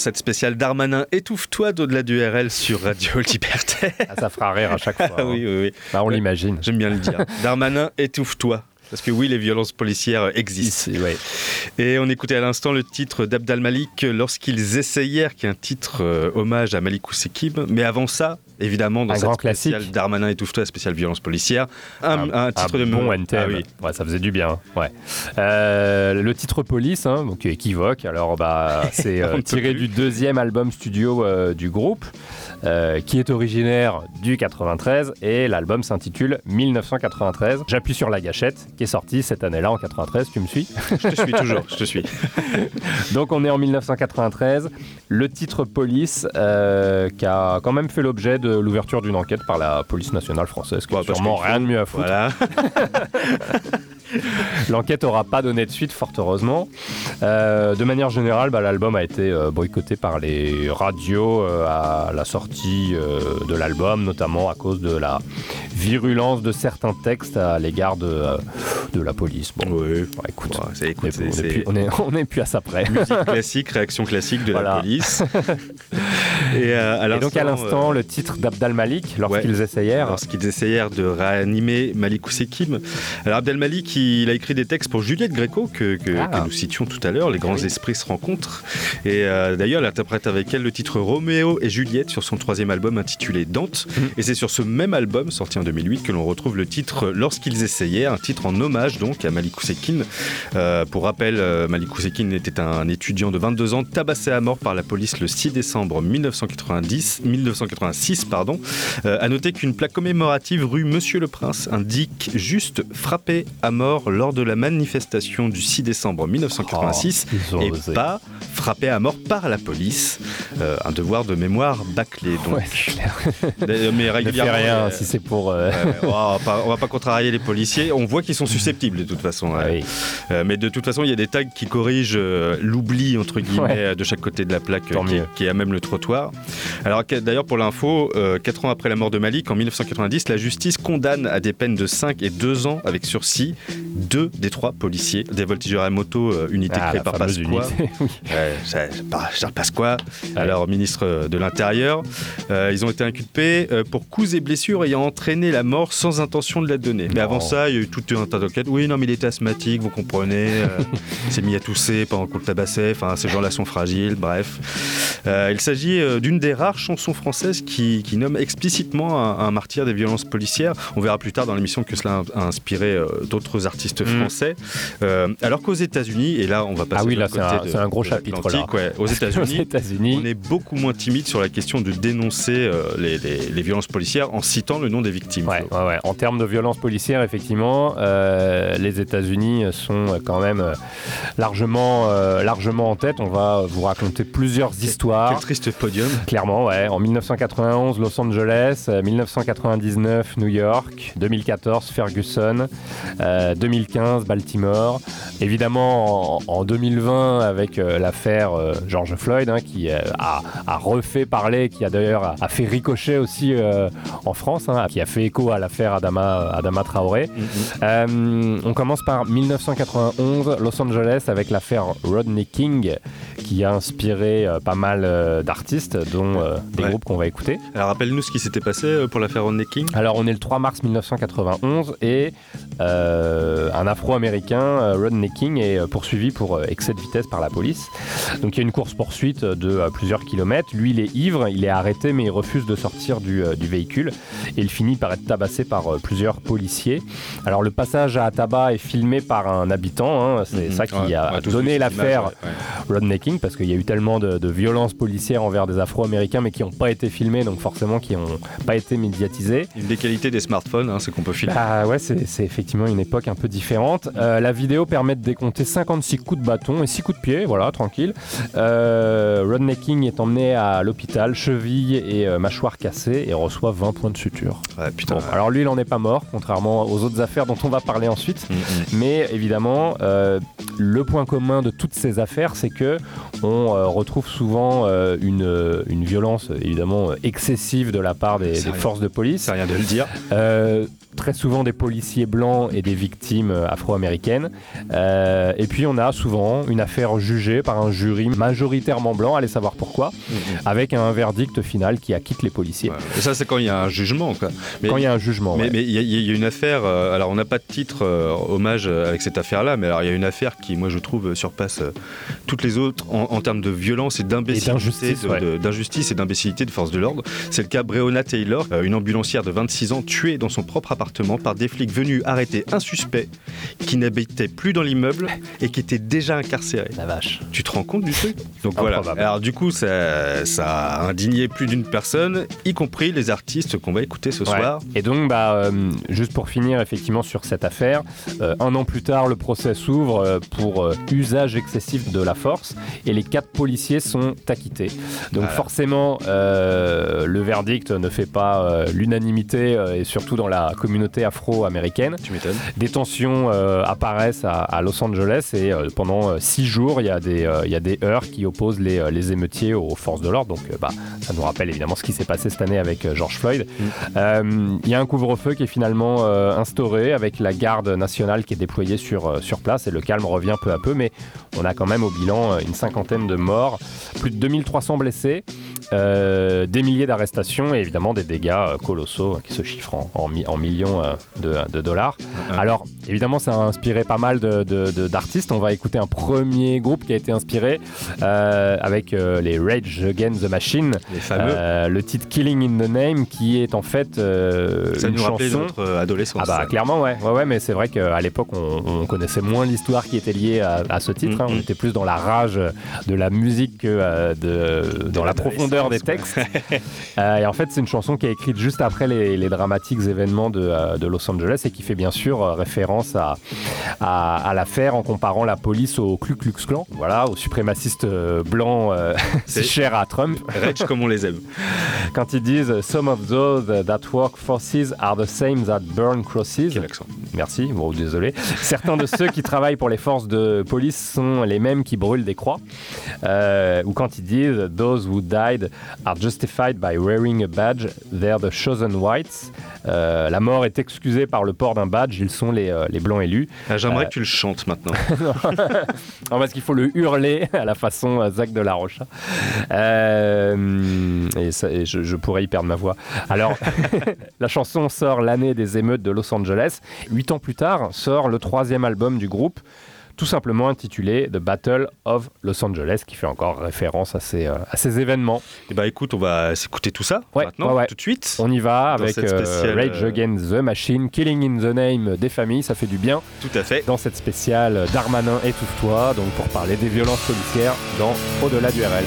cette spéciale Darmanin Étouffe-toi d'au-delà du RL sur Radio Libertaire. Ah, ça fera rire à chaque fois. Ah oui, oui, oui. Bah, on l'imagine. J'aime bien le dire. Darmanin Étouffe-toi. Parce que oui, les violences policières existent. Ici, ouais. Et on écoutait à l'instant le titre d'Abdal Malik lorsqu'ils essayèrent, qui est un titre euh, hommage à Malik Oussekib. Mais avant ça, évidemment, dans Un cette grand spéciale classique. Darmanin étouffe-toi, spéciale violence policière, un, un titre de bon mon- NTM. Ah oui. Ouais, ça faisait du bien. Ouais. Euh, le titre Police, hein, donc équivoque. Alors, bah, c'est euh, tiré du deuxième album studio euh, du groupe, euh, qui est originaire du 93, et l'album s'intitule 1993. J'appuie sur la gâchette, qui est sortie cette année-là en 93. Tu me suis? Je te suis toujours, je te suis. Donc on est en 1993. Le titre Police, euh, qui a quand même fait l'objet de l'ouverture d'une enquête par la police nationale française, qui Ouais, a parce sûrement rien de mieux à foutre. Voilà. L'enquête aura pas donné de suite, fort heureusement. Euh, de manière générale, bah, l'album a été euh, boycotté par les radios euh, à la sortie euh, de l'album, notamment à cause de la virulence de certains textes à l'égard de, de la police. Bon, Oui. bah, écoute, Ouais, c'est- écoute, on est- on c'est- est plus- on est, on est plus à ça près. Musique classique, réaction classique de Voilà. la police. Et, à Et donc à l'instant, le titre d'Abdal Malik, lorsqu'ils essayèrent, lorsqu'ils essayèrent de réanimer Malik Oussekib. Alors Abdel Malik, il a écrit des textes pour Juliette Gréco, que, que- Ah. que nous citions tout à l'heure, Les grands oui. esprits se rencontrent. Et euh, d'ailleurs, elle interprète avec elle le titre Roméo et Juliette sur son troisième album intitulé Dante. Mhm. Et c'est sur ce même album, sorti en 2008, que l'on retrouve le titre Lorsqu'ils essayaient, un titre en hommage donc à Malik Oussekine. Euh, pour rappel, euh, Malik Oussekine était un étudiant de 22 ans tabassé à mort par la police le 6 décembre 1990, 1986. Pardon. Euh, à noter qu'une plaque commémorative rue Monsieur le Prince indique juste frappé à mort lors de la manifestation du 6 décembre 1986 Oh, ils ont et osé. pas frappé à mort par la police. Euh, un devoir de mémoire bâclé. Donc. Ouais, clair. Mais ne fais régulièrement, rien euh, si c'est pour. euh, on, va pas, on va pas contrarier les policiers. On voit qu'ils sont susceptibles de toute façon. ah oui. Euh, mais de toute façon, il y a des tags qui corrigent euh, l'oubli entre guillemets Ouais. euh, de chaque côté de la plaque euh, qui, qui est à même le trottoir. Alors d'ailleurs pour l'info, euh, 4 ans après la mort de Malik en 1990, la justice condamne à des peines de 5 et 2 ans avec sursis deux des trois policiers des voltigeurs à moto, euh, unité Ah, créée par Pasqua. oui. Ouais, ça- par Charles Pasqua, alors ministre de l'Intérieur. Euh, ils ont été inculpés euh, pour coups et blessures ayant entraîné la mort sans intention de la donner. Mais avant ça, il y a eu tout un tas d'enquêtes. Oui, non, mais il était asthmatique, vous comprenez. euh, il s'est mis à tousser pendant qu'on le tabassait. Enfin, ces gens-là sont fragiles, bref. Euh, il s'agit euh, d'une des rares chansons françaises qui, qui nomme explicitement un, un martyr des violences policières. On verra plus tard dans l'émission que cela a inspiré euh, d'autres artistes Mm. français. Euh, alors qu'aux États-Unis, et là on va passer Ah oui, là, c'est un- côté de- un gros de chapitre, l'Atlantique, là. ouais. Aux États-Unis, on est beaucoup moins timide sur la question de dénoncer euh, les, les- les violences policières en citant le nom des victimes. Ouais, ouais, ouais. En termes de violence policière, effectivement, euh, les États-Unis sont quand même largement, largement en tête. On va vous raconter plusieurs histoires. Quel triste podium. Clairement, ouais. En 1991, Los Angeles, euh, 1999, New York, 2014, Ferguson, euh, 2015, Baltimore. Évidemment, en, en 2020, avec euh, l'affaire euh, George Floyd, hein, qui euh, a, a refait parler, qui a d'ailleurs a, a fait ricocher aussi en France, hein, qui a fait écho à l'affaire Adama, Adama Traoré. Euh, on commence par 1991, Los Angeles, avec l'affaire Rodney King, qui a inspiré pas mal d'artistes, dont des Ouais. groupes qu'on va écouter. Alors rappelle-nous ce qui s'était passé pour l'affaire Rodney King. Alors on est le 3 mars 1991 et euh, un Afro-Américain, euh, Rodney King, est euh, poursuivi pour euh, excès de vitesse par la police. Donc il y a une course-poursuite de euh, plusieurs kilomètres. Lui, il est ivre, il est arrêté, mais il refuse de sortir du, euh, du véhicule. Et il finit par être tabassé par euh, plusieurs policiers. Alors le passage à tabac est filmé par un habitant. hein. C'est Mhm. ça qui Ouais, a donné l'affaire ouais, Rodney King, parce qu'il y a eu tellement de, de violences policières envers des Afro-Américains, mais qui n'ont pas été filmés, donc forcément qui n'ont pas été médiatisés. Une des qualités des smartphones, hein, c'est qu'on peut filmer. Bah ouais, c'est effectivement une époque un peu différente. Euh, la vidéo permet de décompter 56 coups de bâton et 6 coups de pied, voilà, tranquille. Euh, Rodney King est emmené à l'hôpital, cheville et euh, mâchoire cassée, et reçoit 20 points de suture. Ouais, putain. Bon, alors lui, il n'en est pas mort, contrairement aux autres affaires dont on va parler ensuite. Mm, mm. Mais évidemment, euh, le point commun de toutes ces affaires, c'est que on retrouve souvent une, une violence évidemment excessive de la part des, des forces de police. C'est rien de le dire. Très souvent des policiers blancs et des victimes euh, afro-américaines. Euh, et puis on a souvent une affaire jugée par un jury majoritairement blanc, allez savoir pourquoi, avec un verdict final qui acquitte les policiers. Et ça, c'est quand il y a un jugement. Quoi. Quand il y a un jugement. Mais ouais. mais il y, y a une affaire, euh, alors on n'a pas de titre euh, hommage euh, avec cette affaire-là, mais alors il y a une affaire qui, moi je trouve, euh, surpasse toutes les autres en, en termes de violence et d'imbécilité, d'injustice, ouais. et d'imbécilité de force de l'ordre. C'est le cas Breonna Taylor, une ambulancière de 26 ans tuée dans son propre appartement par des flics venus arrêter un suspect qui n'habitait plus dans l'immeuble et qui était déjà incarcéré. La vache. Tu te rends compte du truc? Donc voilà. Alors du coup, ça, ça a indigné plus d'une personne, y compris les artistes qu'on va écouter ce Ouais. soir. Et donc, bah, euh, juste pour finir effectivement sur cette affaire, euh, un an plus tard, le procès s'ouvre euh, pour usage excessif de la force et les quatre policiers sont acquittés. Donc Voilà. forcément, le verdict ne fait pas l'unanimité et surtout dans la communauté afro-américaine. Tu m'étonnes. Des tensions euh, apparaissent à, à Los Angeles et euh, pendant euh, six jours, il y, a des, il y a des heurts qui opposent les, les émeutiers aux forces de l'ordre. Donc bah, ça nous rappelle évidemment ce qui s'est passé cette année avec George Floyd. Euh, Il y a un couvre-feu qui est finalement instauré avec la garde nationale qui est déployée sur, sur place et le calme revient peu à peu, mais on a quand même au bilan une cinquantaine de morts, plus de 2300 blessés, euh, des milliers d'arrestations et évidemment des dégâts colossaux euh, qui se chiffrent en, en mi- en millions de, de dollars. Alors évidemment ça a inspiré pas mal de- de- de- d'artistes. On va écouter un premier groupe qui a été inspiré euh, avec euh, les Rage Against the Machine. Les fameux. Euh, le titre Killing in the Name qui est en fait Ça une nous chanson. notre adolescence. Ah bah ça. clairement ouais, ouais, ouais mais c'est vrai qu'à l'époque on, on connaissait moins l'histoire qui était liée à, à ce titre, hein. on était plus dans la rage de la musique que de, dans la profondeur des textes. Et en fait c'est une chanson qui est écrite juste après les, les dramatiques événements de, Los Angeles et qui fait bien sûr euh, référence à, à, à l'affaire en comparant la police au Ku Klux Klan, voilà, aux suprémacistes euh, blancs euh, si C'est- chers à Trump. Rage comme on les aime. Quand ils disent Some of those that work forces are the same that burn crosses. Quel accent. Merci, bon, désolé. Certains de ceux qui travaillent pour les forces de police sont les mêmes qui brûlent des croix. Euh, ou quand ils disent Those who died are justified by wearing a badge, they're the chosen whites. Euh, la mort est excusée par le port d'un badge, ils sont les, euh, les blancs élus. Ah, J'aimerais Euh, que tu le chantes maintenant. non, parce qu'il faut le hurler à la façon Zach de la Rocha. Et, ça- et je, je pourrais y perdre ma voix. Alors, la chanson sort l'année des émeutes de Los Angeles. Huit ans plus tard, sort le troisième album du groupe tout simplement intitulé The Battle of Los Angeles, qui fait encore référence à ces, euh, à ces événements. Et bah écoute, on va s'écouter tout ça ouais, ouais, tout de suite. On y va avec euh, spéciale... Rage euh, Against the Machine, Killing in the Name des familles, ça fait du bien. Tout à fait. Dans cette spéciale Darmanin étouffe-toi, donc pour parler des violences policières dans Au-delà du RL.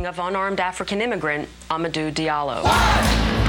Shooting of unarmed African immigrant Amadou Diallo. Well,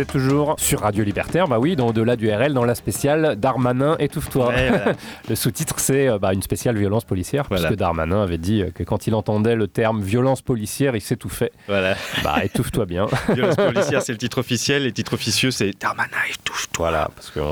Vous êtes toujours sur Radio Libertaire, bah oui, dans Au-delà du RL, dans la spéciale Darmanin étouffe-toi. Ouais, voilà. Le sous-titre, c'est euh, bah, une spéciale violence policière, Voilà. puisque Darmanin avait dit euh, que quand il entendait le terme violence policière, il s'étouffait. Voilà. Bah, étouffe-toi bien. Violence policière, c'est le titre officiel. Les titres officieux, c'est Darmanin étouffe-toi. Voilà, parce qu'il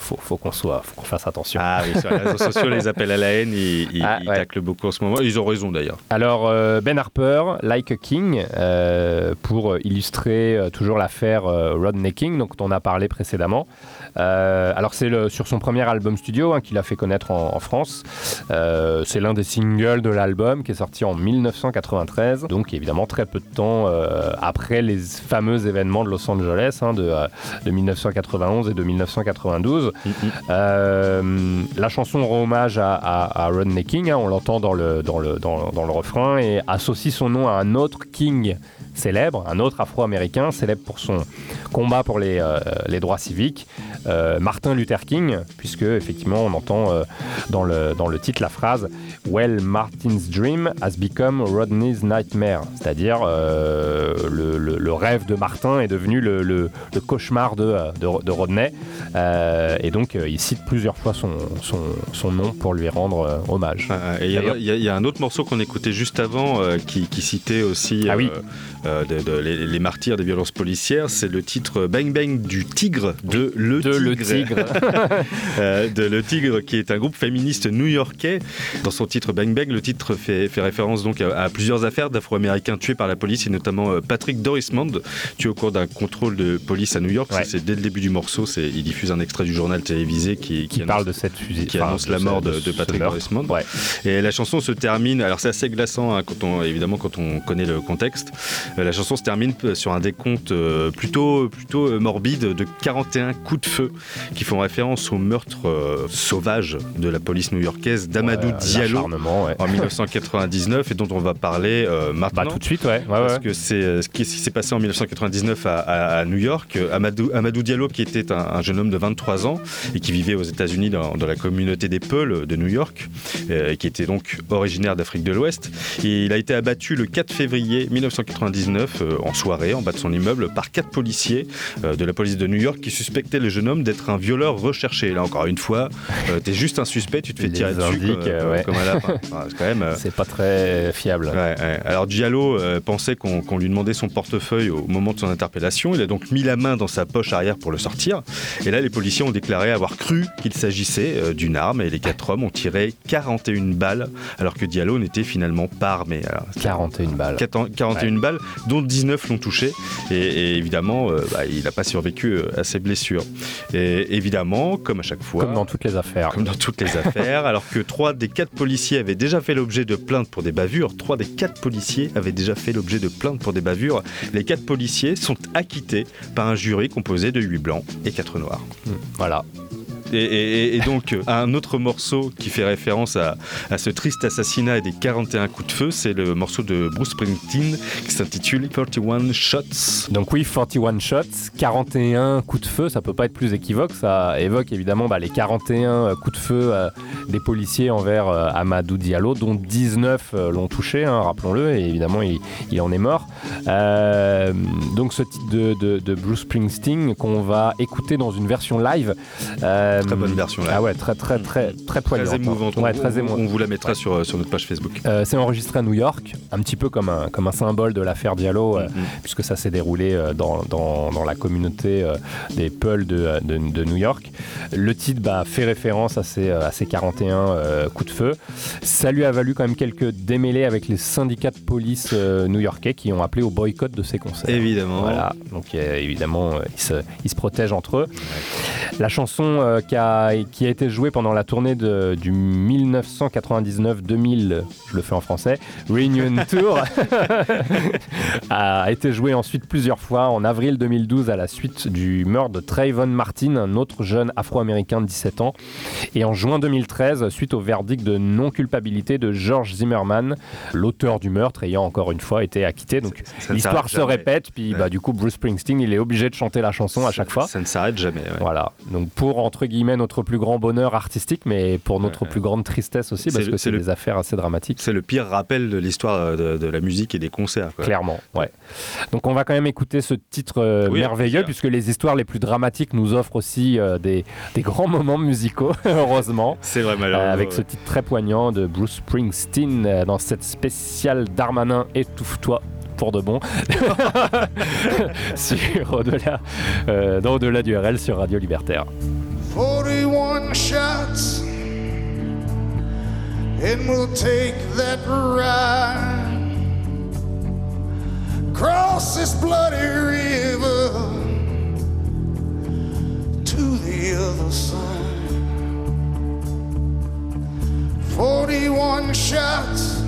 faut, faut qu'on soit, faut qu'on fasse attention. Ah oui, sur les réseaux sociaux, les appels à la haine, ils, ils- Ah, ils ouais. taclent beaucoup en ce moment. Ils ont raison d'ailleurs. Alors, euh, Ben Harper, Like a King, euh, pour illustrer euh, toujours l'affaire Rodney King, dont on a parlé précédemment. Euh, alors, c'est sur son premier album studio hein, qu'il a fait connaître en, en France. Euh, c'est l'un des singles de l'album qui est sorti en 1993, donc évidemment très peu de temps euh, après les fameux événements de Los Angeles hein, de, euh, de 1991 et de 1992. Euh, la chanson rend hommage à, à- à Rodney King, hein, on l'entend dans le, dans, le, dans, dans le refrain, et associe son nom à un autre King célèbre, un autre afro-américain célèbre pour son combat pour les, euh, les droits civiques, euh, Martin Luther King, puisque effectivement on entend euh, dans, le, dans le titre la phrase Well, Martin's dream has become Rodney's nightmare, c'est-à-dire euh, le, le- le rêve de Martin est devenu le, le- cauchemar de, de, de Rodney, et donc il cite plusieurs fois son, son, son nom pour lui rendre hommage. Ah, Et il y a- y, y un autre morceau qu'on écoutait juste avant qui, qui citait aussi Ah oui. Euh, de- de- les, les martyrs des violences policières. C'est le titre Bang Bang du Tigre de Le De Tigre. Le Tigre. Euh, de Le Tigre, qui est un groupe féministe new-yorkais. Dans son titre Bang Bang, le titre fait, fait référence donc à, à plusieurs affaires d'Afro-Américains tués par la police, et notamment euh, Patrick Dorismond, tué au cours d'un contrôle de police à New York. C'est dès le début du morceau. c'est- Il diffuse un extrait du journal télévisé qui, Qui parle de cette fusée, qui annonce la mort de Patrick. Dorismond. Et la chanson se termine. Alors c'est assez glaçant hein, quand on, évidemment quand on connaît le contexte. Euh, la chanson se termine sur un décompte euh, plutôt plutôt euh, morbide de 41 coups de feu qui font référence au meurtre sauvage de la police new-yorkaise d'Amadou Ouais, Diallo ouais. en 1999 et dont on va parler euh, maintenant. Bah, tout de suite, ouais. Parce que c'est ce qui s'est passé en 1999 à, à- à New York. Amadou, Amadou Diallo, qui était un, un jeune homme de 23 ans et qui vivait aux États-Unis dans, dans la communauté des Peuls de New York, et qui était donc originaire d'Afrique de l'Ouest. Il a été abattu le 4 février 1999 euh, en soirée en bas de son immeuble par quatre policiers euh, de la police de New York qui suspectaient le jeune homme d'être un violeur recherché. Là encore une fois, euh, t'es juste un suspect, tu te fais Les tirer dessus comme, ouais. comme un lapin. Enfin, c'est pas très fiable. Ouais, ouais. Alors Diallo pensait qu'on lui demandait son portefeuille au moment de son interpellation. Il a donc mis la main dans sa poche arrière pour le sortir. Et là, les policiers ont déclaré avoir cru qu'il s'agissait d'une arme et les quatre hommes ont tiré 41 balles alors que Diallo n'était finalement pas armé. Alors, 41 balles. 41 balles, dont 19 l'ont touché. Et, et évidemment, euh, bah, il n'a pas survécu euh, à ses blessures. Et évidemment, comme à chaque fois. Comme dans toutes les affaires. Comme dans toutes les affaires, alors que trois des quatre policiers avaient déjà fait l'objet de plaintes pour des bavures, trois des quatre policiers avaient déjà fait l'objet de plaintes pour des bavures. Les quatre policiers sont acquittés par un jury composé de 8 blancs et 4 noirs. Voilà. Et, donc, euh, un autre morceau qui fait référence à, ce triste assassinat et des 41 coups de feu, c'est le morceau de Bruce Springsteen qui s'intitule 31 Shots. Donc oui, 41 shots, 41 coups de feu, ça peut pas être plus équivoque. Ça évoque évidemment bah, les 41 coups de feu euh, des policiers envers euh, Amadou Diallo, dont 19 euh, l'ont touché, hein, rappelons-le, et évidemment il, en est mort. Euh, donc ce titre de, Bruce Springsteen qu'on va écouter dans une version live. Euh, Très bonne version live. Ah ouais, très très très très poignante. Très émouvante. Ouais, on, très émouvante. on vous la mettra sur, sur notre page Facebook. Euh, c'est enregistré à New York, un petit peu comme un, comme un symbole de l'affaire Diallo, euh, puisque ça s'est déroulé euh, dans, dans- dans la communauté des Peuls de, de- de New York. Le titre bah, fait référence à ces, à ces 41 euh, coups de feu. Ça lui a valu quand même quelques démêlés avec les syndicats de police new-yorkais qui ont appelé au boycott de ces concerts. Évidemment. Voilà, donc évidemment, ils, se, ils se protègent entre eux. La chanson qui, a, qui a été jouée pendant la tournée de- du 1999-2000, je le fais en français, Reunion Tour, a été jouée ensuite plusieurs fois en avril 2012 à la suite du meurtre de Trayvon Martin, un autre jeune afro-américain de 17 ans, et en juin 2013 suite au verdict de non-culpabilité de George Zimmerman, l'auteur du meurtre ayant encore une fois été acquitté. Donc l'histoire se répète, puis bah, du coup Bruce Springsteen il est obligé de chanter la chanson à chaque fois. Ça ne s'arrête jamais. ouais. Voilà, donc pour entre guillemets notre plus grand bonheur artistique, mais pour notre plus grande tristesse aussi, parce que c'est des affaires assez dramatiques. C'est le pire rappel de l'histoire de, de la musique et des concerts. quoi. Clairement, ouais. Donc on va quand même écouter ce titre euh, Oui, merveilleux, puisque les histoires les plus dramatiques nous offrent aussi euh, des, des grands moments musicaux, heureusement. C'est vrai, malheureusement. Euh, avec ce titre très poignant de Bruce Springsteen dans cette spéciale Darmanin Étouffe-toi pour de bon sur au-delà euh, dans au-delà du RL sur Radio Libertaire. 41 shots, and we'll take that ride across this bloody river to the other side. 41 shots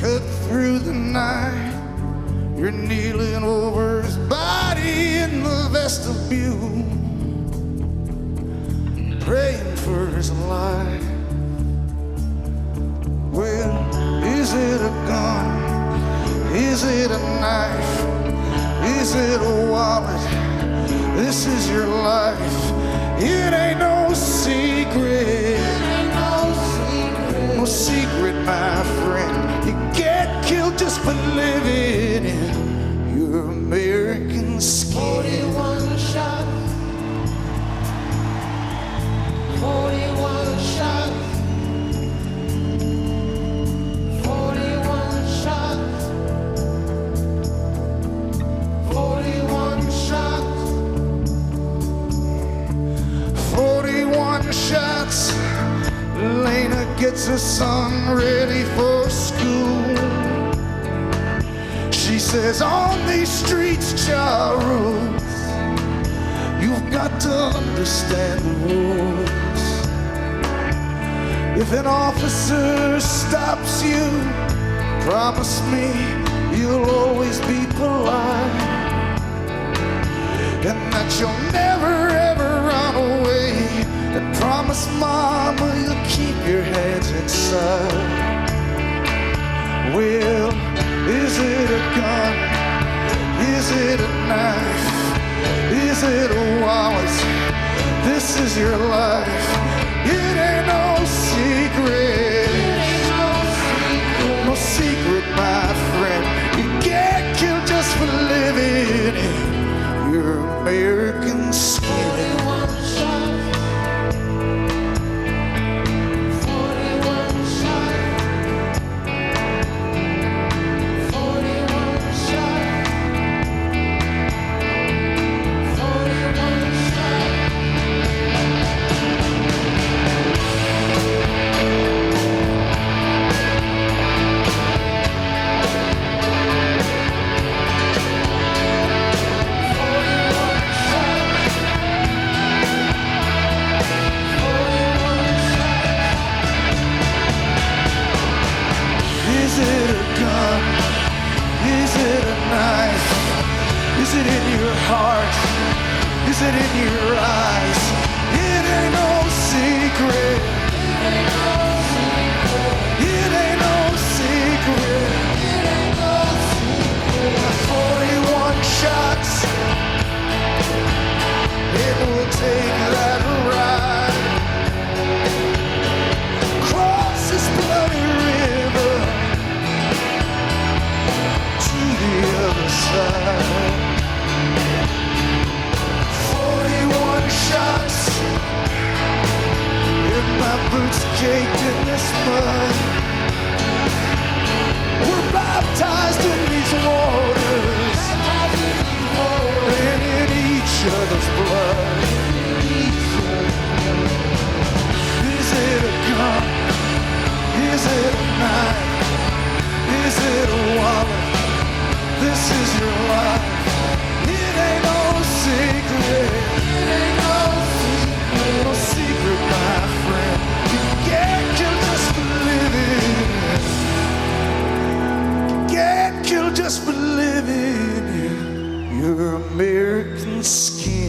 cut through the night. You're kneeling over his body in the vestibule, praying for his life. Well, is it a gun? Is it a knife? Is it a wallet? This is your life. It ain't no secret. No secret, my friend. Just for living in your American skin. 41 shot. 41 shot. 41 shot. 41 shot. 41 shots. Lena gets her son ready for school. Says, On these streets, Charles, you've got to understand the rules. If an officer stops you, promise me you'll always be polite. And that you'll never ever run away. And promise mama you'll keep your hands inside. Well, is it a gun? Is it a knife? Is it a wallet? This is your life. It ain't no secret. No secret, my friend. You get killed just for living in your American sit in you. shaped in this mud. We're baptized in these waters, and in each other's blood. Is it a gun? Is it a knife? Is it a wallet? This is your life. It ain't American skin.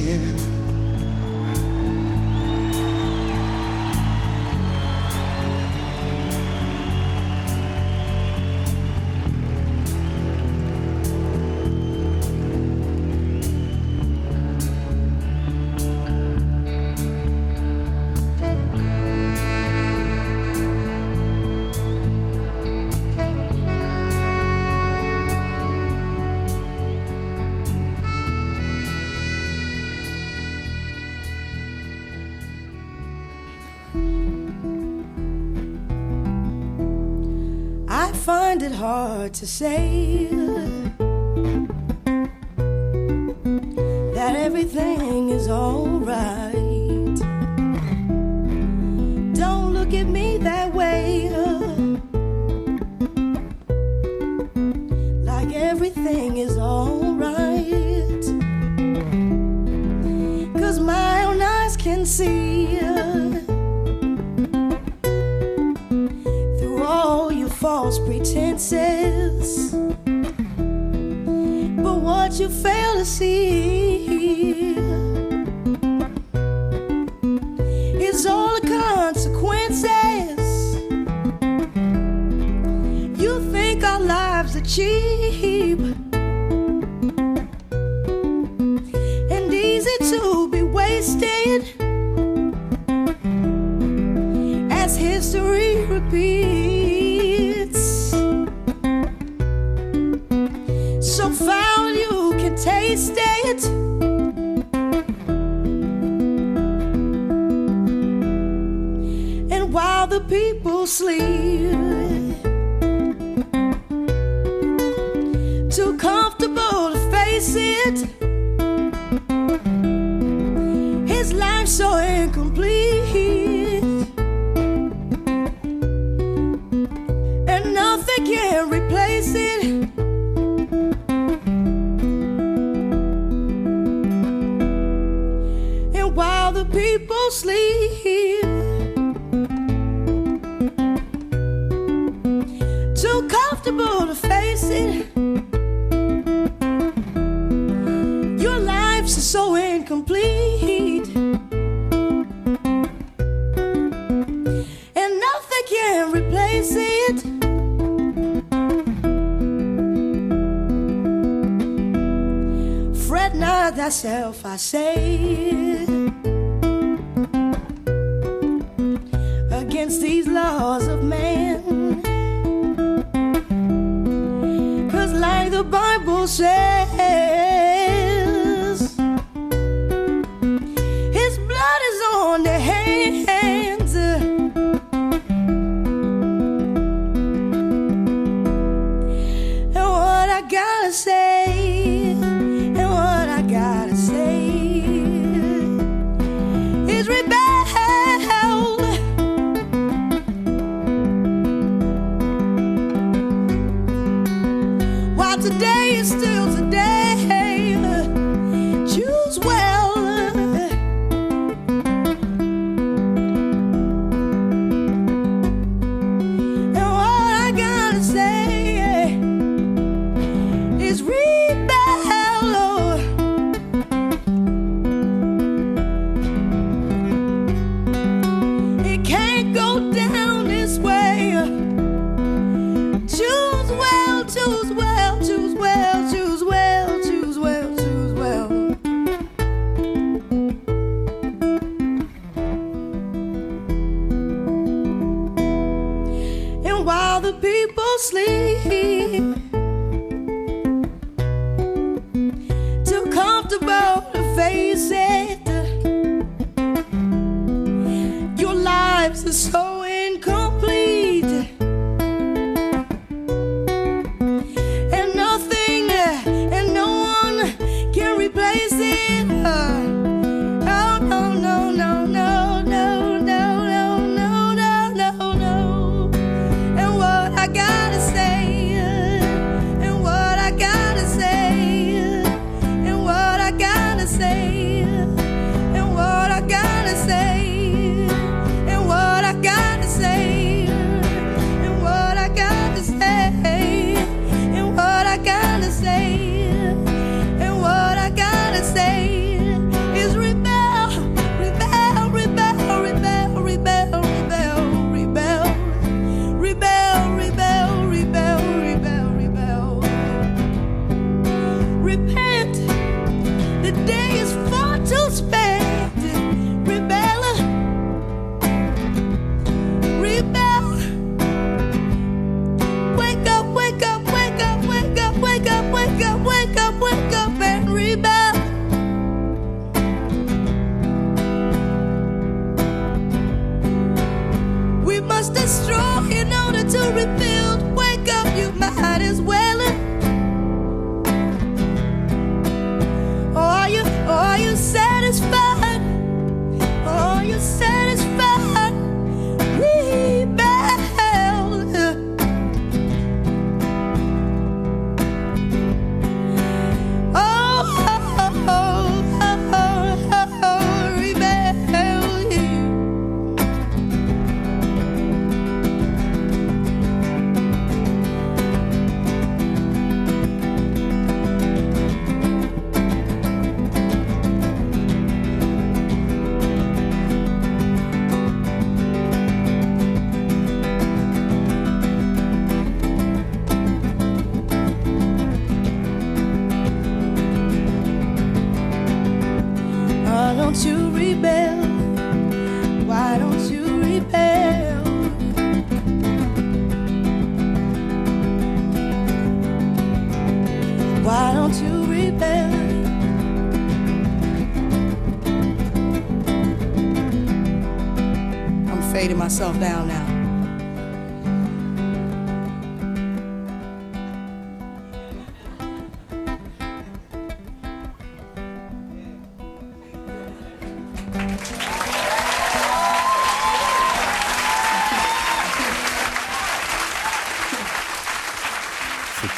Myself down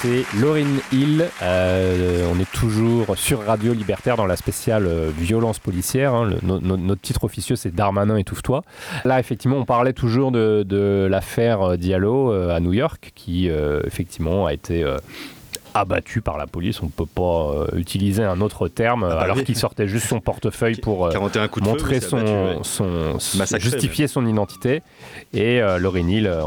C'était Lauryn Hill. Euh, on est toujours sur Radio Libertaire dans la spéciale euh, violence policière. hein. Le- no- no- notre titre officieux, c'est Darmanin étouffe-toi. Là, effectivement, on parlait toujours de, de l'affaire euh, Diallo euh, à New York, qui effectivement a été abattu par la police. On ne peut pas euh, utiliser un autre terme, bah alors oui. qu'il sortait juste son portefeuille pour euh, 41 coups de feu, montrer son, abattu, ouais. son- son- Massacré, justifier son identité. Et euh, Lauryn Hill euh,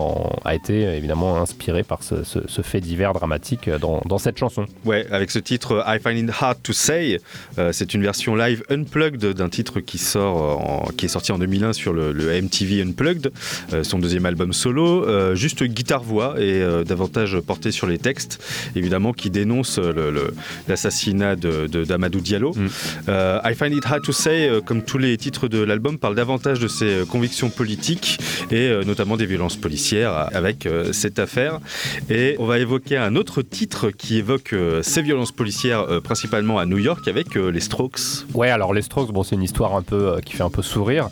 a été évidemment inspiré par ce, ce- ce fait divers dramatique euh, dans, dans cette chanson. Ouais, avec ce titre I Find It Hard to Say, euh, c'est une version live unplugged d'un titre qui sort, en- qui est sorti en 2001 sur le, le MTV Unplugged, euh, son deuxième album solo, euh, juste guitare-voix et davantage porté sur les textes, évidemment, qui le- le- l'assassinat de, de- d'Amadou Diallo. Euh, I Find It Hard to Say, comme tous les titres de l'album, parle davantage de ses convictions politiques et euh, notamment des violences policières euh, avec euh, cette affaire. Et on va évoquer un autre titre qui évoque ces violences policières principalement à New York avec les Strokes. Ouais, alors les Strokes, bon, c'est une histoire un peu euh, qui fait un peu sourire,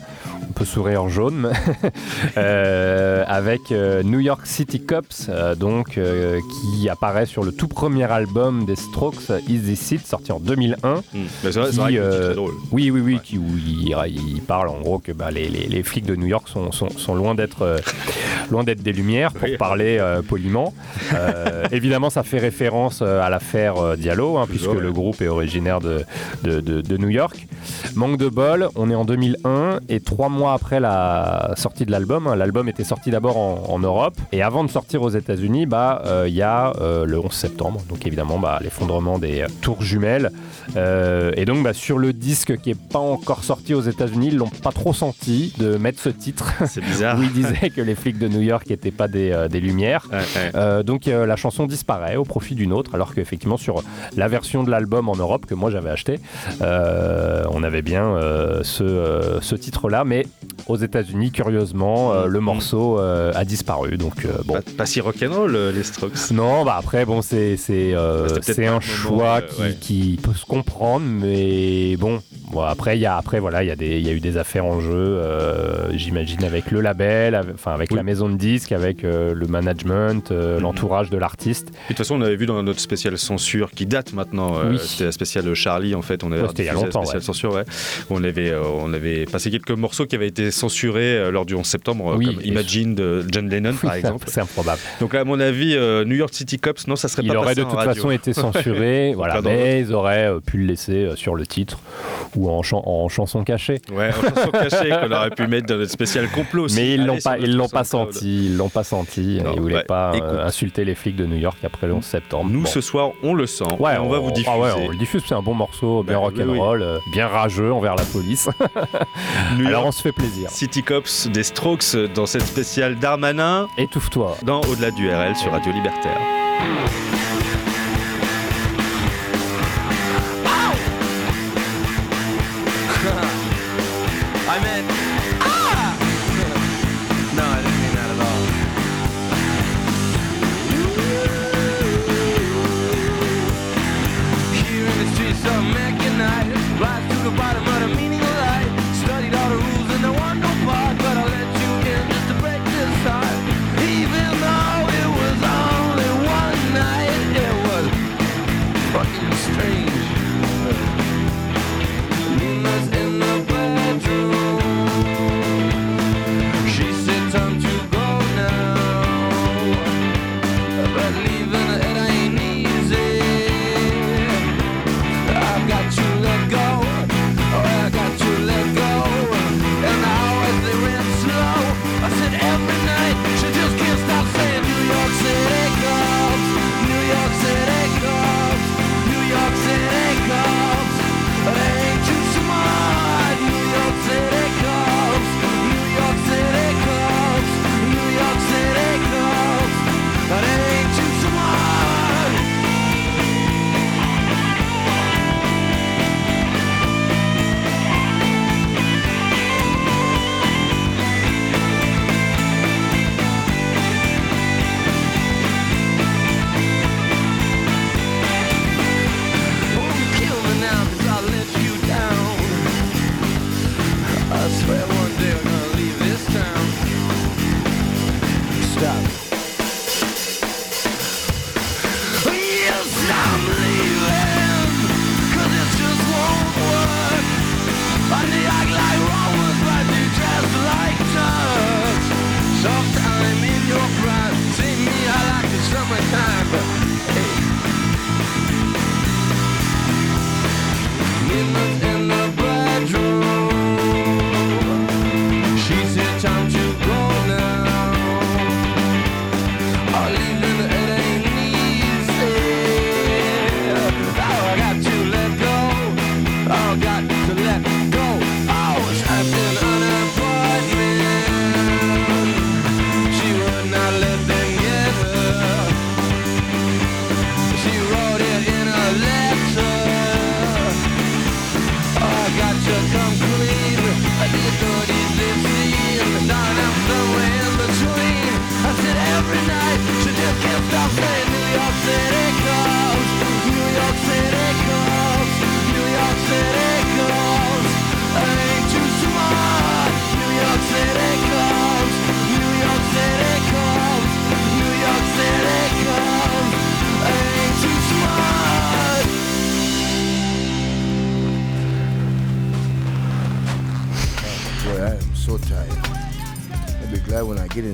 un peu sourire jaune, euh, avec euh, New York City Cops, donc qui apparaît sur le tout premier album des Strokes, Is This It, sorti en 2001. Mais c'est vrai- c'est vrai que le titre est drôle. Oui, oui, oui, qui, où il, il parle en gros que bah, les, les- les flics de New York sont, sont- sont loin d'être euh, loin d'être des lumières, pour parler euh, poliment. Euh, évidemment, ça fait référence à l'affaire Diallo, hein, puisque le groupe est originaire de, de, de- de New York. Manque de bol, on est en 2001 et trois mois après la sortie de l'album. hein. L'album était sorti d'abord en, en Europe et avant de sortir aux États-Unis, bah euh, il y a euh, le 11 septembre, donc évidemment bah, l'effondrement des tours jumelles. Euh, et donc bah, sur le disque qui est pas encore sorti aux États-Unis, ils l'ont pas trop senti de mettre ce titre. C'est bizarre. disait que les flics de New York n'étaient pas des, euh, des lumières. Euh, donc euh, la chanson disparaît au profit d'une autre, alors qu'effectivement sur la version de l'album en Europe que moi j'avais acheté, on avait bien ce, ce titre-là, mais aux États-Unis, curieusement, le morceau euh, a disparu. Donc bon. Pas, pas si rock'n'roll, les Strokes. Non, bah après, bon, c'est c'est c'est un moment, choix qui, ouais. qui peut se comprendre, mais bon. bon, après, il y a après voilà, il y a des il y a eu des affaires en jeu, j'imagine avec le label, avec- enfin avec la maison de disques, avec euh, le management, euh, l'entourage de l'artiste. De toute façon, on avait vu dans notre spéciale censure qui date maintenant. euh, Oui. C'était la spéciale Charlie en fait. On avait Ouais, il y a la longtemps, spéciale ouais. censure, ouais. On avait, on avait passé quelques morceaux qui avaient été censurés lors du 11 septembre, Oui, comme Imagine de John Lennon par exemple. c'est improbable. Donc à mon avis, New York City Cops, non, ça serait Il pas aurait passé de toute radio. façon été censuré, voilà, mais ils auraient pu le laisser sur le titre ou en, chan- en chanson cachée. Ouais, en chanson cachée qu'on aurait pu mettre dans notre spécial complot. Mais ils l'ont pas, ils l'ont pas senti, ils l'ont pas senti. Non, ils voulaient ouais, pas euh, insulter les flics de New York après le 11 septembre. Nous, Bon. ce soir, on le sent. Ouais, on, va vous diffuser. ah ouais, on le diffuse, c'est un bon morceau, bien Bah, rock'n'roll, euh, bien rageux envers la police. New Alors York on se fait plaisir. City Cops des Strokes dans cette spéciale Darmanin. Étouffe-toi. Dans Au-delà du RL sur Radio Libertaire.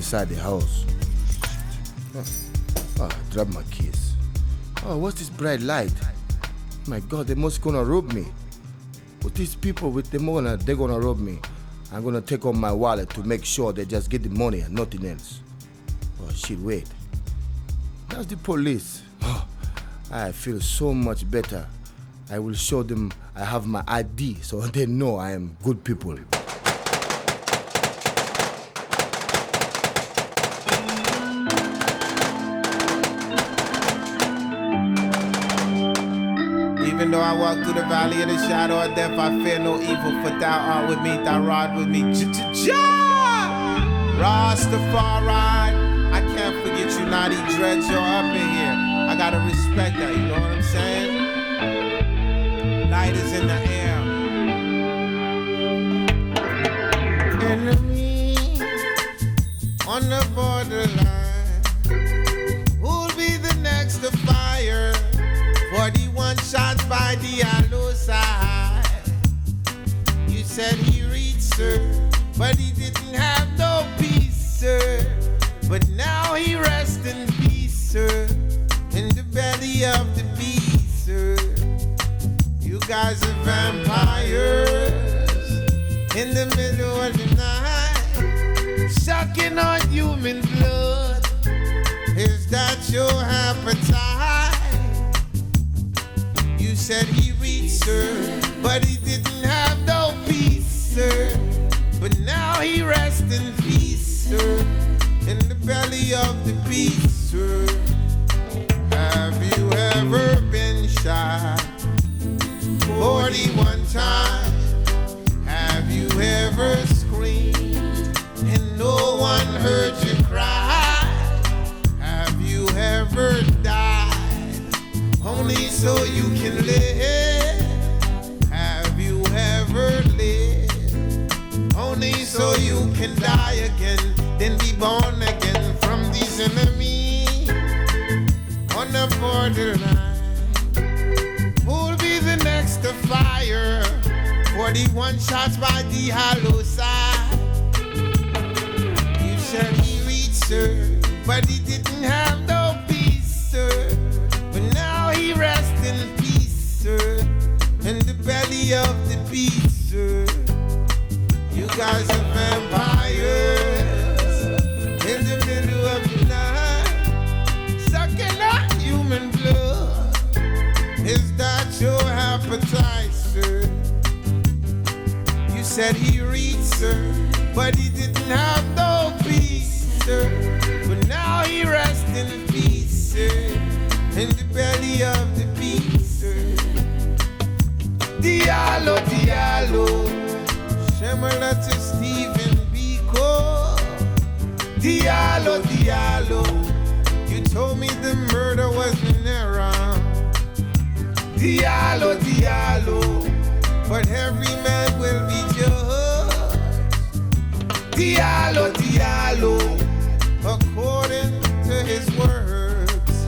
Inside the house. Oh, I ah, dropped my keys. Oh, what's this bright light? My God, they must gonna rob me. But these people with the gonna they're gonna rob me. I'm gonna take off my wallet to make sure they just get the money and nothing else. Oh shit, wait. That's the police. Oh, I feel so much better. I will show them I have my ID so they know I am good people. Even though I walk through the valley of the shadow of death, I fear no evil, for thou art with me, thou rod with me. Rastafari, I can't forget you, Naughty Dreads, you're up in here. I gotta respect that, you know what I'm saying? Light is in the air. Enemy on the borderline. Who'll be the next to fire? 41 shots by Diallo side. You said he reached her, but he didn't have no peace, sir. But now he rests in peace, sir. In the belly of the beast, sir. You guys are vampires in the middle of the night, sucking on human blood. Is that your appetite? Said he reached her, but he didn't have no peace, sir. But now he rests in peace, sir. In the belly of the beast, sir. Have you ever been shot? 41 times. Have you ever screamed and no one heard you cry? Have you ever died only so you can die again, then be born again from these enemies on the borderline? Who'll be the next to fire? 41 shots by the hollow side. You said he reached her, but he didn't have her, but he didn't have no peace, sir. But now he rests in peace, sir. In the belly of the beast, sir. Diallo, Diallo, similar to Stephen Biko. Diallo, Diallo, you told me the murder was an error. Diallo, Diallo, but every man will be judged. Diallo, Diallo, according to his words.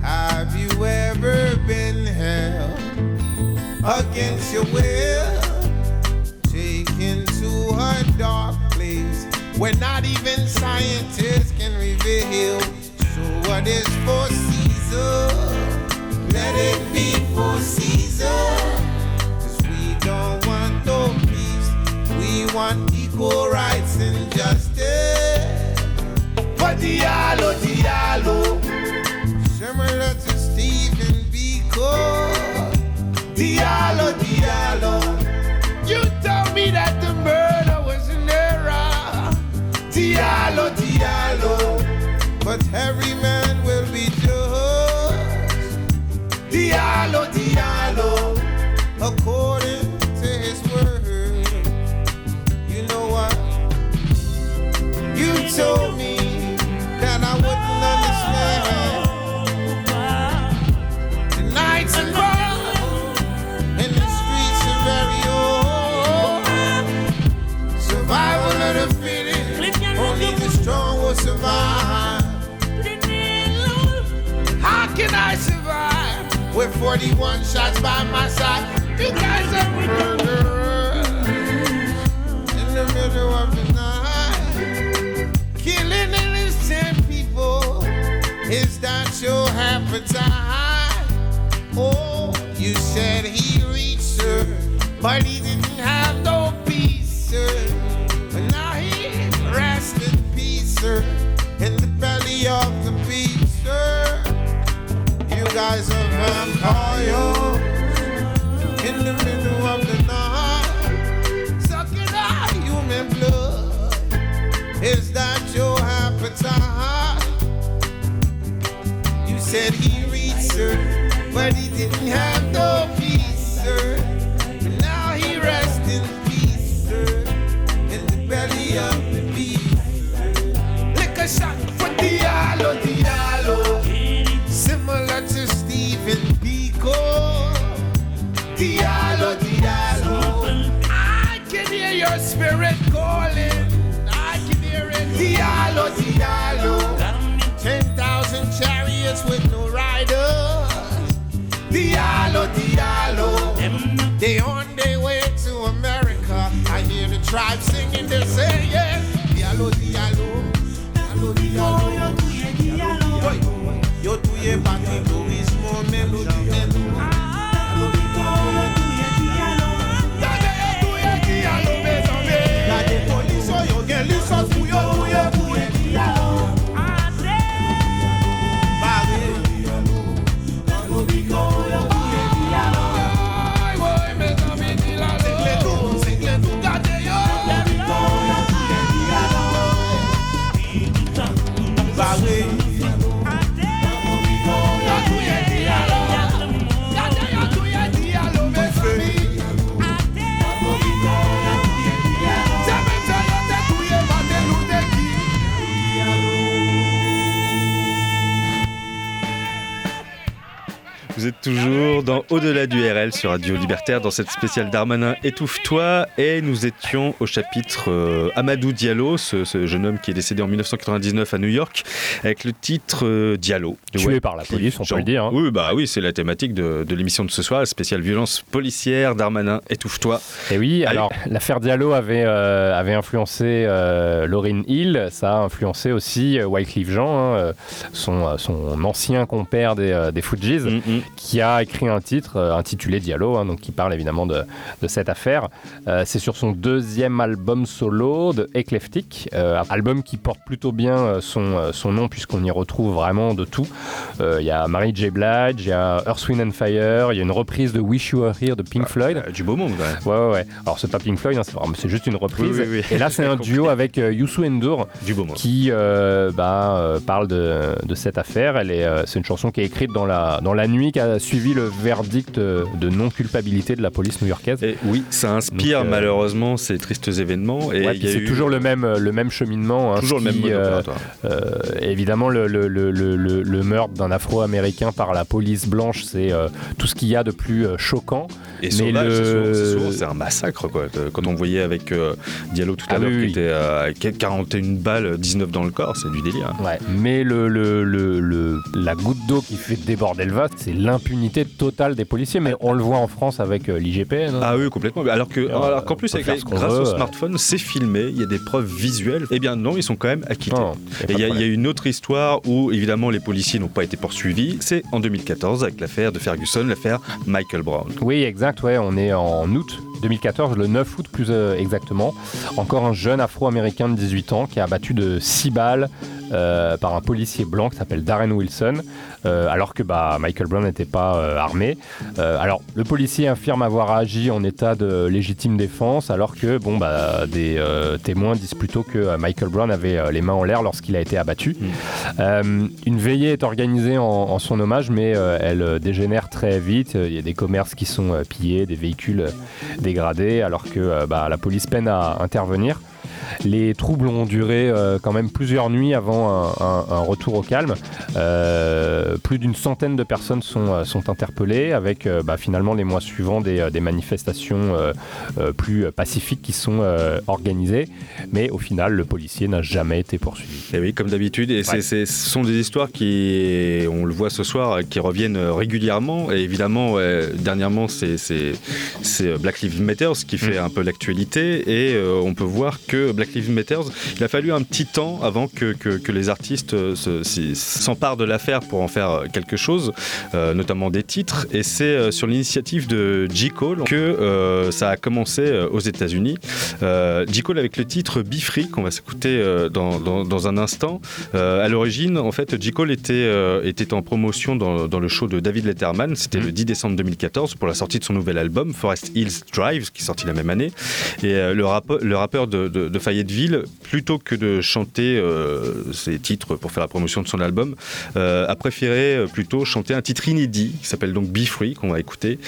Have you ever been held against your will? Taken to a dark place where not even scientists can reveal. So what is for Caesar? Let it be for Caesar. Cause we don't want no peace. We want equal rights and justice. But Diallo, Diallo, 41 shots by my side? You guys are murderers in the middle of the night, killing innocent people. Is that your appetite? Oh, you said he reached her, but he of empire in the middle of the night. Sucking our human blood. Is that your appetite? You said he reached her, but he didn't have Au-delà du RL sur Radio Libertaire dans cette spéciale Darmanin Étouffe-toi et nous étions au chapitre euh, Amadou Diallo, ce, ce jeune homme qui est décédé en 1999 à New York avec le titre euh, Diallo. Tué par la police, on peut Genre- le dire, hein. Oui, bah oui, c'est la thématique de, de l'émission de ce soir, spéciale violence policière, Darmanin Étouffe-toi. Et oui, alors l'affaire Diallo avait, euh, avait influencé Lauryn Hill, ça a influencé aussi Wycliffe Jean, hein, son, son ancien compère des, des Fujis, Mm, qui a écrit un titre euh, intitulé Diallo, hein, donc qui parle évidemment de, de cette affaire. Euh, C'est sur son deuxième album solo de Eclectic, euh, album qui porte plutôt bien son, son nom puisqu'on y retrouve vraiment de tout. Il y a Mary J. Blige, il y a Earth, Wind and Fire, il y a une reprise de Wish You Were Here de Pink Floyd. Ah, du beau monde, ouais. Ouais, ouais. Alors, c'est pas Pink Floyd, hein, c'est juste une reprise. Oui, oui, oui. Et là, c'est un duo avec Youssou N'Dour Du beau monde. qui euh, bah, euh, parle de, de cette affaire. Elle est, euh, c'est une chanson qui est écrite dans la, dans la nuit qui a suivi le verdict euh, de non-culpabilité de la police new-yorkaise. Et oui, ça inspire Donc, euh, malheureusement ces tristes événements. Et Ouais, c'est eu- toujours le même, le même cheminement. hein, Toujours le même euh, euh, évidemment, le, le- le- le- le- le meurtre d'un Afro-américain par la police blanche, c'est euh, tout ce qu'il y a de plus choquant. Et c'est un massacre quoi. Quand on voyait avec Diallo tout à Ah l'heure oui, qui était à 41 balles, 19 dans le corps, c'est du délire. Ouais, mais le, le- le- le- la goutte d'eau qui fait déborder le vase, c'est l'impunité totale des policiers. Mais on le voit en France avec euh, l'IGPN. hein. Ah oui, complètement. Alors que, Euh, alors qu'en plus, avec les- grâce veut, au smartphone, c'est filmé, il y a des preuves visuelles. Eh bien non, ils sont quand même acquittés. Non, Et il y, a- de il y a une autre histoire où évidemment les policiers n'ont pas été poursuivis. C'est en 2014 avec l'affaire de Ferguson, l'affaire Michael Brown. Oui, exact, ouais, on est en août 2014, le 9 août plus euh, exactement. Encore un jeune afro-américain de 18 ans qui a abattu de 6 balles euh, par un policier blanc qui s'appelle Darren Wilson, euh, alors que bah, Michael Brown n'était pas euh, armé. Alors, le policier affirme avoir agi en état de légitime défense, alors que bon, bah, des témoins disent plutôt que Michael Brown avait les mains en l'air lorsqu'il a été abattu. Euh, une veillée est organisée en, en son hommage, mais elle dégénère très vite. Il y a des commerces qui sont pillés, des véhicules dégradés, alors que bah, la police peine à intervenir. Les troubles ont duré euh, quand même plusieurs nuits avant un, un- un retour au calme. Euh, plus d'une centaine de personnes sont, euh, sont interpellées, avec bah, finalement les mois suivants des, des manifestations plus pacifiques qui sont organisées. Mais au final, le policier n'a jamais été poursuivi. Et oui, comme d'habitude, et ce sont des histoires qui, on le voit ce soir, qui reviennent régulièrement. Et évidemment, dernièrement, c'est Black Lives Matter qui fait un peu l'actualité. Et on peut voir que Black Lives Matter, il a fallu un petit temps avant que, que- que les artistes euh, s'emparent de l'affaire pour en faire euh, quelque chose, euh, notamment des titres. Et c'est sur l'initiative de J. Cole que euh, ça a commencé aux États-Unis. Euh, J. Cole avec le titre Be Free qu'on va s'écouter dans, dans- dans un instant. À l'origine, en fait, J. Cole était, était en promotion dans, dans le show de David Letterman. C'était le 10 décembre 2014 pour la sortie de son nouvel album Forest Hills Drive, qui est sorti la même année. Et le, rappe- le rappeur de, de- de Fayetteville, plutôt que de chanter euh, ses titres pour faire la promotion de son album, euh, a préféré euh, plutôt chanter un titre inédit qui s'appelle donc Be Free, qu'on va écouter,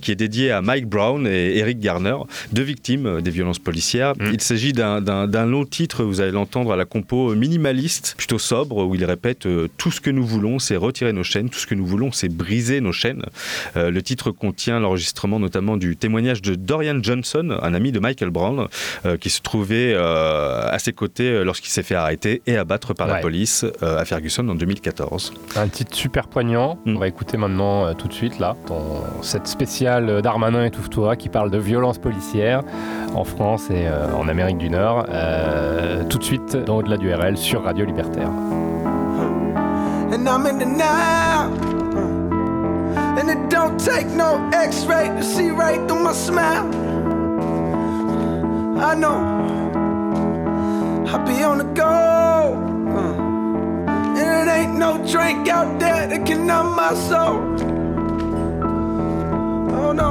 qui est dédié à Mike Brown et Eric Garner, deux victimes des violences policières. Il s'agit d'un- long titre, vous allez l'entendre à la compo minimaliste, plutôt sobre, où il répète Tout ce que nous voulons, c'est retirer nos chaînes, tout ce que nous voulons, c'est briser nos chaînes. Le titre contient l'enregistrement notamment du témoignage de Dorian Johnson, un ami de Michael Brown, qui se trouvait à ses côtés euh, lorsqu'il s'est fait arrêter et abattre par la police euh, à Ferguson en 2014. Un titre super poignant. On va écouter maintenant euh, tout de suite là dans cette spéciale euh, Darmanin étouffe-toi qui parle de violence policière en France et euh, en Amérique du Nord. Euh, tout de suite dans Au-delà du RL sur Radio Libertaire. and I'm in the now. And it don't take no x-ray to see right through my smile. I know I be on the go. uh, And it ain't no drink out there that can numb my soul. Oh no.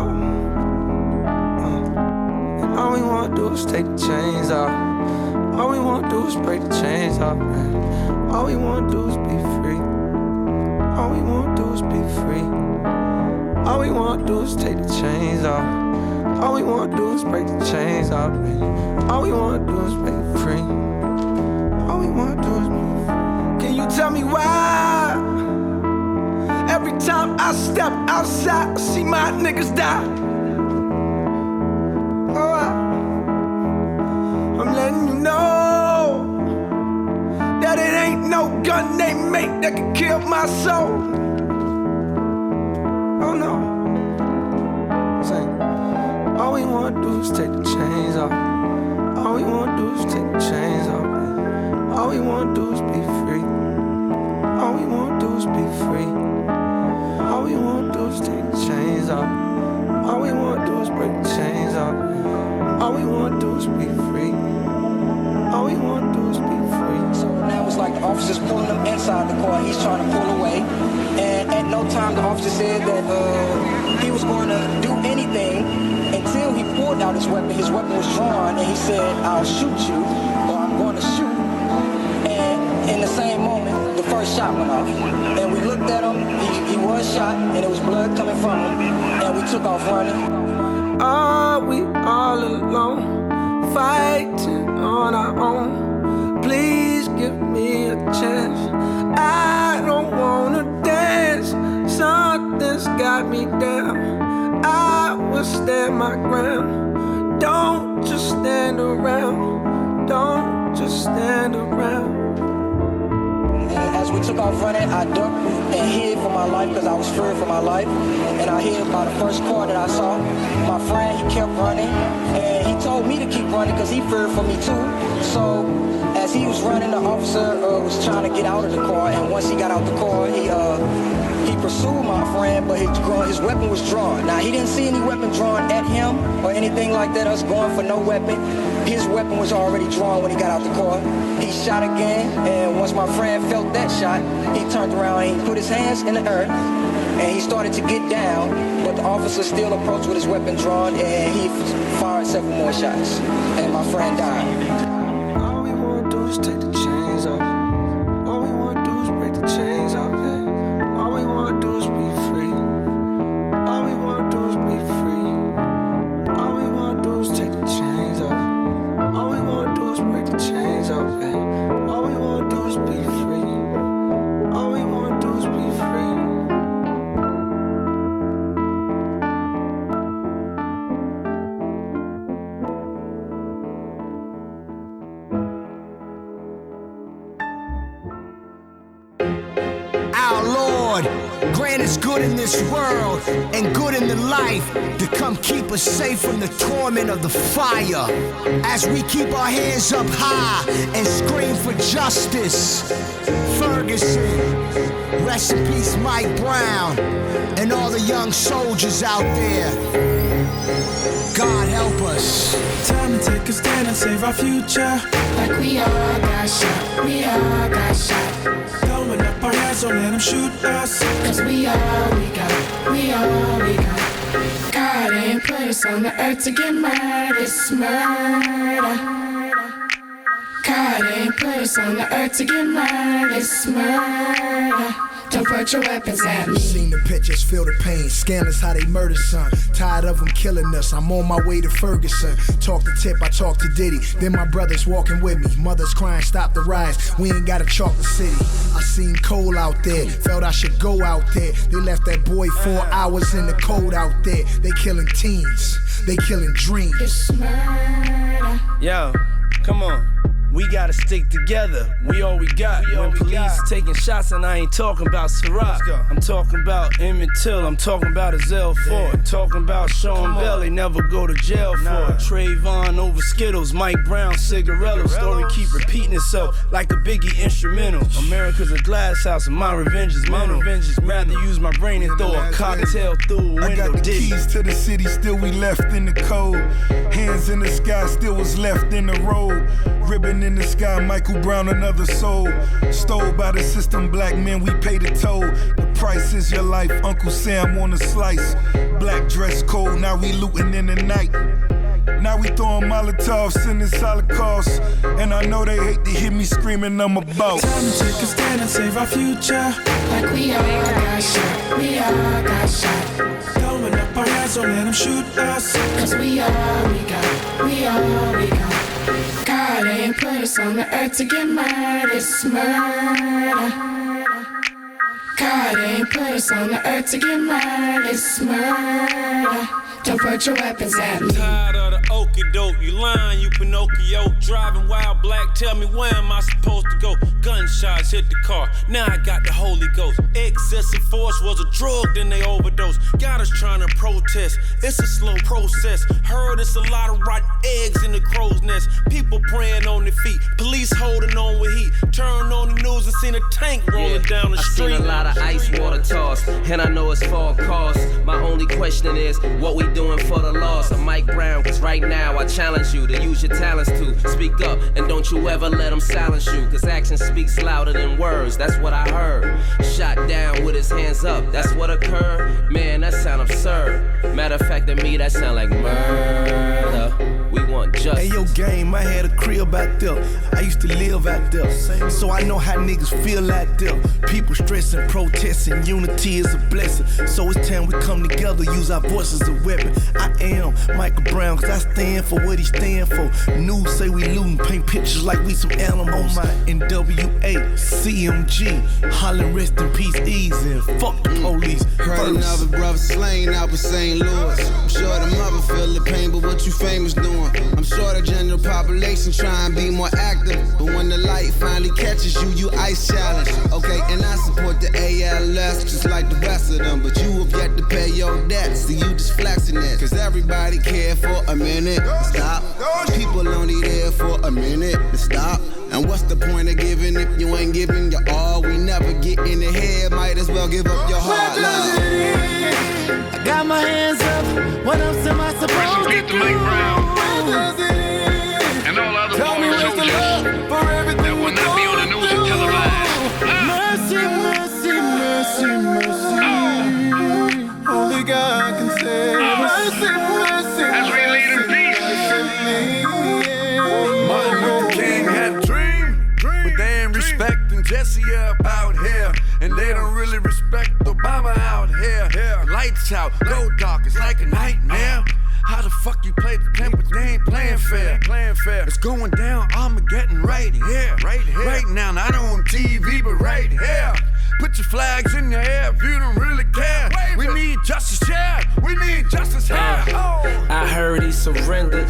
Uh, And all we wanna do is take the chains off. All we wanna do is break the chains off, man. All we wanna do is be free. All we wanna do is be free. All we wanna do is take the chains off. All we wanna do is break the chains off, man. All we wanna do is break free. All we wanna do is free. Can you tell me why? Every time I step outside, I see my niggas die. Oh, I'm letting you know that it ain't no gun they make that can kill my soul. Oh no. All we wanna do is take the chains off. All we wanna do is take the chains off. All we wanna do is be free. All we wanna do is be free. All we wanna do is take the chains off. All we wanna do is break the chains off. All we wanna do is be free. All we wanna do is be free. So now it's like the officer's pulling him inside the car. He's trying to pull away. And at no time the officer said that uh, he was going to do anything until he pulled out his weapon. His weapon was drawn and he said, I'll shoot you or I'm going to shoot. Same moment, the first shot went off. And we looked at him. He, he was shot and there was blood coming from him. And we took off running. Are we all alone, fighting on our own? Please give me a chance. I don't wanna dance. Something's got me down. I will stand my ground. Don't just stand around. Don't just stand around. As we took off running, I ducked and hid for my life because I was fearing for my life. And I hid by the first car that I saw. My friend, he kept running. And he told me to keep running because he feared for me too. So as he was running, the officer uh, was trying to get out of the car. And once he got out the car, he uh, he pursued my friend, but his, his weapon was drawn. Now, he didn't see any weapon drawn at him or anything like that, us going for no weapon. His weapon was already drawn when he got out the car. He shot again, and once my friend felt that shot, he turned around and he put his hands in the earth, and he started to get down, but the officer still approached with his weapon drawn, and he fired several more shots, and my friend died. Keep us safe from the torment of the fire. As we keep our hands up high and scream for justice. Ferguson, rest in peace, Mike Brown, and all the young soldiers out there. God help us. Time to take a stand and save our future. Like we all got shot, we all got shot. Throwing up our hands, don't let them shoot us. Cause we all we got, we all we got. God ain't us on the earth to get murdered, it's murder. God ain't us on the earth to get murdered, it's murder. Don't put your weapons at me. Seen the pictures, feel the pain. Scandalous how they murder son. Tired of them killing us. I'm on my way to Ferguson. Talk to Tip, I talk to Diddy. Then my brothers walking with me. Mothers crying, stop the riots. We ain't got a chocolate city. I seen Cole out there. Felt I should go out there. They left that boy four hours in the cold out there. They killing teens. They killing dreams. Yo, come on. We gotta stick together. We all we got. when police taking shots, and I ain't talking about Ciroc. I'm talking about Emmett Till. I'm talking about Azell Ford. Talking about Sean Bell. They never go to jail for. it. Trayvon over Skittles. Mike Brown cigarillo. Story keep repeating itself like a Biggie instrumental. America's a glass house, and my revenge is mental. revenge is rather use my brain and throw a cocktail through a window. I got the keys to the city, still we left in the cold. Hands in the sky, still was left in the road. Ribbon in the sky, Michael Brown, another soul. Stole by the system, black men, we pay the toll. The price is your life, Uncle Sam on a slice. Black dress code, now we looting in the night. Now we throwing Molotovs in this Holocaust. And I know they hate to hear me screaming, I'm about. Time to take a stand and save our future. Like we all got shot, we all got shot. Throwing up our hands, don't let them shoot us. Cause we all we got, we all we got. God ain't put us on the earth to get murdered, it's murder. God ain't put us on the earth to get murdered, it's murder. Don't put your weapons at me. Tired of the okie doke, you lying, you Pinocchio. Driving wild black, tell me where am I supposed to go? Gunshots hit the car, now I got the Holy Ghost. Excessive force was a drug, then they overdose. Got us trying to protest, it's a slow process. Heard it's a lot of rotten eggs in the crow's nest. People praying on their feet, police holding on with heat. Turn on the news and seen a tank rolling down the I street. seen a lot of ice water toss, and I know it's for a cause. My only question is, what we doing for the loss of Mike Brown? Cause right now I challenge you to use your talents to speak up, and don't you ever let them silence you. Cause action speaks louder than words, that's what I heard. Shot down with his hands up, that's what occurred. Man, that sound absurd. Matter of fact, to me, that sound like murder. Justice. Hey, yo, game, I had a crib out there. I used to live out there. So I know how niggas feel out there. People stressing, protesting, unity is a blessing. So it's time we come together, use our voices as a weapon. I am Michael Brown, cause I stand for what he stand for. News say we looting, paint pictures like we some animals. My NWA, CMG, hollering rest in peace, easy. and Fuck the mm. police. Heard another brother slain out in St. Louis. I'm sure the mother feel the pain, but what you famous doing? I'm sure the general population try and be more active. But when the light finally catches you, you ice challenge. Okay, and I support the ALS just like the rest of them. But you have yet to pay your debts, so you just flexing it. Cause everybody care for a minute. Stop. People only there for a minute. Stop. And what's the point of giving if you ain't giving your all? We never get in the head, might as well give up your heart. love. I got my hands up. What else am I supposed to do? Where does it end? And all other Tell me former where's the love for everything that will not be on the news and televised. Ah. Mercy, mercy, mercy, mercy. Ah. Only God can save. Ah. Mercy, mercy, As we lead in peace. Martin Luther King had a dream, but they ain't respecting Jesse up out here, and they don't really respect Obama out here. Lights out, no dark, it's like a nightmare. How the fuck you play the game, but they ain't playing fair? Playing fair. It's going down, Armageddon right here, right here, right now. Not on TV, but right here. Put your flags in your air if you don't really care. We need justice here. We need justice here. Oh. I heard he surrendered.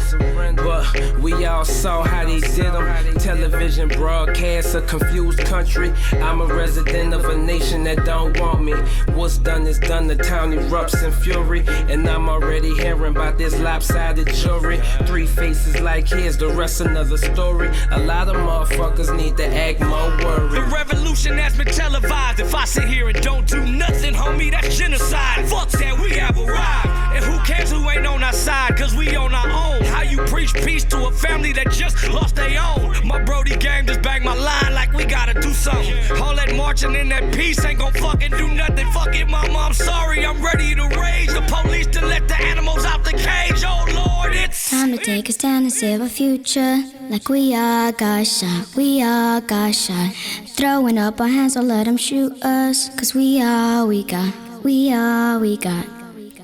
But we all saw how they did them. Television broadcasts a confused country. I'm a resident of a nation that don't want me. What's done is done, the town erupts in fury. And I'm already hearing about this lopsided jury. Three faces like his, the rest another story. A lot of motherfuckers need to act more worried. The revolution has been televised. If I sit here and don't do nothing, homie, that's genocide. Fuck that, we have arrived. And who cares who ain't on our side? Cause we on our own. How you preach peace to a family that just lost their own? My Brody gang just bang my line like we gotta do something. All that marching in that peace ain't gon' fucking do nothing. Fuck it, mama, I'm sorry. I'm ready to rage the police to let the animals out the cage. Time to take a stand and save our future. Like we all got shot, we all got shot. Throwing up our hands, don't let them shoot us. Cause we all we got, we all we got.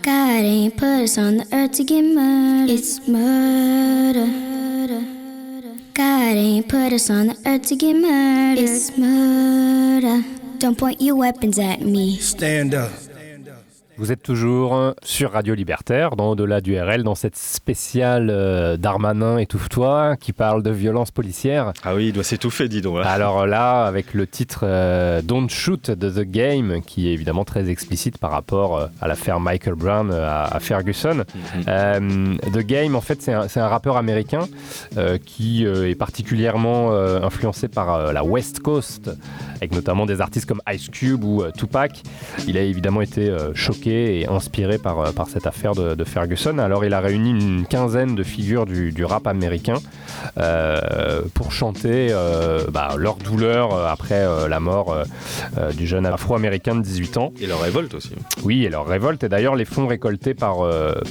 God ain't put us on the earth to get murdered. It's murder. God ain't put us on the earth to get murdered. It's murder. Don't point your weapons at me. Stand up. Vous êtes toujours sur Radio Libertaire, dans Au-delà du RL, dans cette spéciale euh, Darmanin Étouffe-toi, qui parle de violence policière. Ah oui, il doit s'étouffer, dis donc. hein. Alors là, avec le titre euh, Don't Shoot de The Game, qui est évidemment très explicite par rapport euh, à l'affaire Michael Brown à, à Ferguson. Euh, The Game, en fait, c'est un, rappeur américain qui est particulièrement influencé par la West Coast, avec notamment des artistes comme Ice Cube ou Tupac. Il a évidemment été euh, et inspiré par, euh, par cette affaire de, de Ferguson. Alors, il a réuni une quinzaine de figures du, du rap américain euh, pour chanter euh, bah, leur douleur euh, après euh, la mort du jeune afro-américain de 18 ans. Et leur révolte aussi. Oui, et leur révolte. Et d'ailleurs, les fonds récoltés par,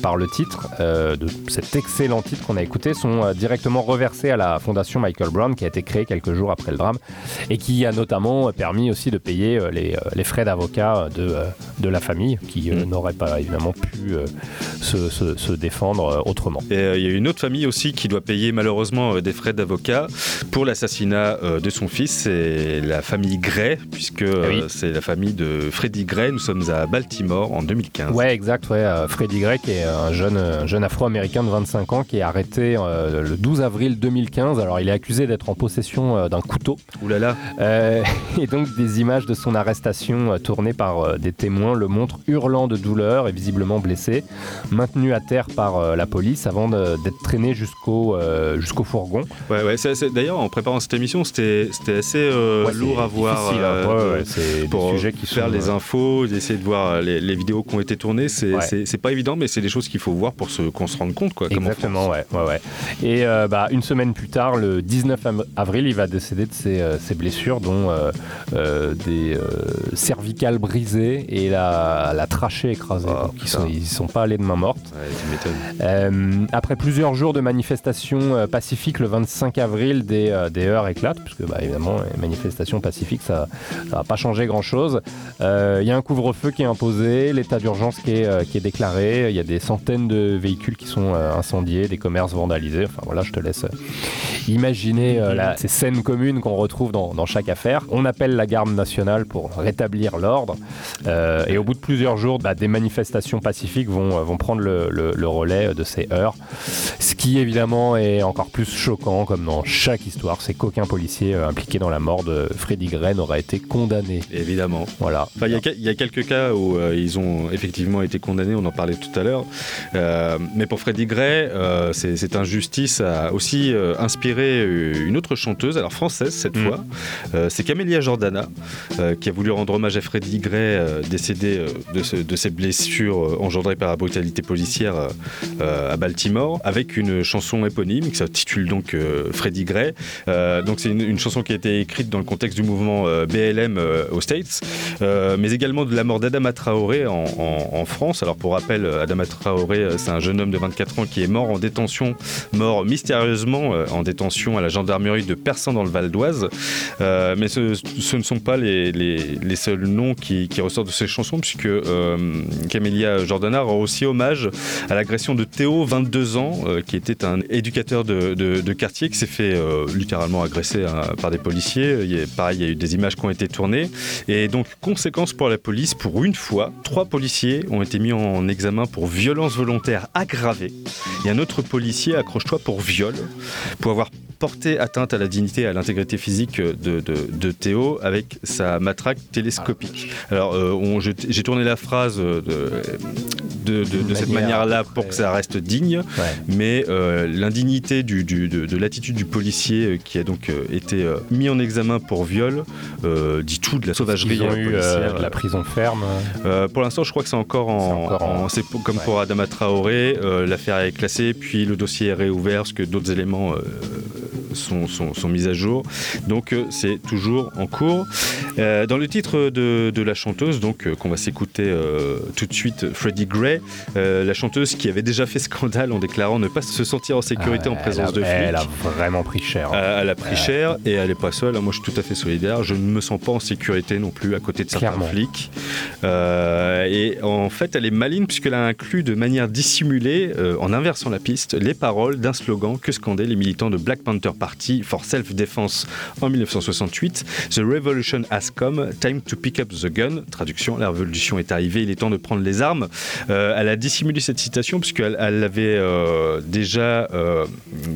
par le titre de cet excellent titre qu'on a écouté sont directement reversés à la fondation Michael Brown qui a été créée quelques jours après le drame et qui a notamment permis aussi de payer les, les frais d'avocat de, de la famille qui euh, n'aurait pas évidemment pu euh, se, se- se défendre euh, autrement. Et il y a une autre famille aussi qui doit payer malheureusement des frais d'avocat pour l'assassinat de son fils. C'est la famille Gray, puisque euh, c'est la famille de Freddie Gray. Nous sommes à Baltimore en 2015. Ouais, exact. Ouais. Freddie Gray, qui est un jeune, un jeune afro-américain de 25 ans, qui est arrêté euh, le 12 avril 2015. Alors, il est accusé d'être en possession euh, d'un couteau. Ouh là là. Euh, et donc, des images de son arrestation tournées par des témoins le montrent hurlant de douleur et visiblement blessé, maintenu à terre par euh, la police avant d'être traîné jusqu'au euh, jusqu'au fourgon. Ouais, ouais. D'ailleurs, en préparant cette émission, c'était assez euh, Ouais, lourd à voir. hein. euh, de- c'est des pour sujets qui faire sont, les infos, d'essayer de voir les, les vidéos qui ont été tournées. C'est pas évident, mais c'est des choses qu'il faut voir pour qu'on se rende compte. Quoi, Exactement, ouais, ouais, ouais. Et bah, une semaine plus tard, le 19 am- avril, il va décéder de ses, ses blessures, dont des cervicales brisées et la, la Oh, Donc, ils, sont, ils sont pas allés de main morte. Ouais, après plusieurs jours de manifestations euh, pacifiques, le 25 avril, des, euh, des heurts éclatent, puisque bah, évidemment, les manifestations pacifiques, ça ne va pas changer grand-chose. Euh, Il y a un couvre-feu qui est imposé, l'état d'urgence qui, est, qui est déclaré, il y a des centaines de véhicules qui sont incendiés, des commerces vandalisés. Enfin voilà, je te laisse imaginer euh, la- ces scènes communes qu'on retrouve dans, dans chaque affaire. On appelle la garde nationale pour rétablir l'ordre. Euh, et au bout de plusieurs jours, bah, des manifestations pacifiques vont, euh, vont prendre le, le- le relais de ces heurts. Ce qui évidemment est encore plus choquant, comme dans chaque histoire, c'est qu'aucun policier euh, impliqué dans la mort de Freddy Gray n'aura été condamné. Évidemment. Voilà. Enfin, il y a que- il y, a quelques cas où euh, ils ont effectivement été condamnés, on en parlait tout à l'heure. Euh, mais pour Freddie Gray, euh, cette injustice a aussi euh, inspiré euh, une autre chanteuse, alors française cette Mm. fois. Euh, c'est Camélia Jordana, euh, qui a voulu rendre hommage à Freddie Gray, euh, décédé euh, de, ce- de ses blessures euh, engendrées par la brutalité policière euh, euh, à Baltimore, avec une chanson éponyme qui s'intitule donc Freddie Gray. Donc c'est une, chanson qui a été écrite dans le contexte du mouvement BLM aux States, mais également de la mort d'Adama Traoré en, France. Alors pour rappel, Adama Traoré, c'est un jeune homme de 24 ans qui est mort en détention, mort mystérieusement en détention à la gendarmerie de Persan dans le Val d'Oise. Mais ce, ne sont pas les, les- les seuls noms qui, qui ressortent de ces chansons, puisque Camélia Jordana rend aussi hommage à l'agression de Théo, 22 ans, euh, qui était un éducateur de, quartier qui s'est fait euh, littéralement agresser hein, par des policiers. Pareil, il y a eu des images qui ont été tournées. Et donc, conséquence pour la police, pour une fois, trois policiers ont été mis en examen pour violence volontaire aggravée. Et un autre policier, accroche-toi, pour viol, pour avoir porté atteinte à la dignité et à l'intégrité physique de, de- de Théo avec sa matraque télescopique. Alors, euh, j'ai tourné la phrase de, de, de- de cette Manière, manière-là pour que ça reste digne, mais euh, l'indignité du- du- de, de l'attitude du policier euh, qui a donc été mis en examen pour viol euh, dit tout de la sauvagerie Ils ont eu policière. euh, la prison ferme. Pour l'instant, je crois que c'est encore en. encore en- en- c'est pour- comme pour Adama Traoré, l'affaire est classée, puis le dossier est réouvert parce que d'autres éléments euh, sont, sont- sont mis à jour. Donc, euh, c'est toujours en cours. Euh, dans le titre de, de la chanteuse, donc euh, qu'on va s'écouter tout de suite, Freddie Gray, la chanteuse qui avait déjà fait scandale en déclarant ne pas se sentir en sécurité Ah, en présence elle de flics. Elle a vraiment pris cher. hein. Elle a pris cher et elle n'est pas seule. Moi, je suis tout à fait solidaire. Je ne me sens pas en sécurité non plus à côté de certains Clairement. flics. Euh, et en fait, elle est maligne puisqu'elle a inclus de manière dissimulée, euh, en inversant la piste, les paroles d'un slogan que scandaient les militants de Black Panther Party for Self-Defense en 1968. The revolution has come, time to pick up the gun. Traduction, la révolution est arrivée, il est temps de prendre les armes. Euh, elle a dissimulé cette citation puisqu'elle elle l'avait euh, déjà, euh,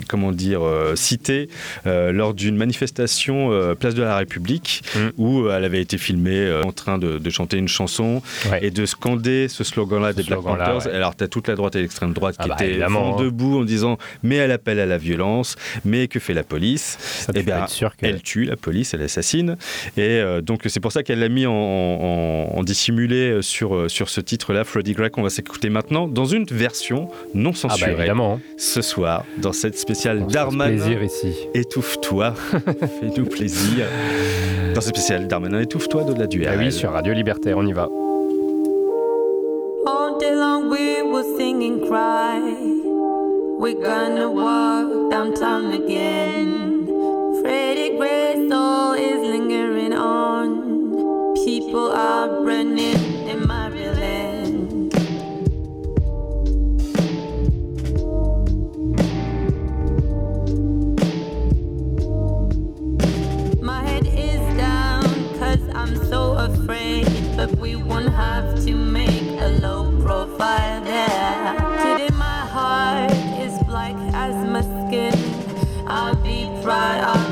comment dire, euh, citée lors d'une manifestation place de la République Mm. où elle avait été filmée en train de, de chanter une chanson et de scander ce slogan-là des Black slogan-là, Panthers. ouais. Alors, tu as toute la droite et l'extrême droite Ah qui bah, étaient hein. debout en disant mais elle appelle à la violence, mais que fait la police Eh bien, être sûr que- elle tue la police, elle assassine. Et euh, donc, c'est pour ça qu'elle l'a mis en, en- en dissimulé sur, euh, sur ce titre-là, Freddie Gray, qu'on va s'écouter maintenant, dans une version non censurée. Ah bah, évidemment, hein. Ce soir, dans cette spéciale Darmanin. plaisir ici. Étouffe-toi, fais-nous plaisir. Dans cette spéciale Darmanin, étouffe-toi de la duel. Ah oui, sur Radio Libertaire, on y va. All day long we will sing and cry. We're gonna walk downtown again. Freddie Gray's soul is lingering on. People are running in Maryland. My head is down cause I'm so afraid. But we won't have to make a low profile there. Today my as my skin. I'll be proud of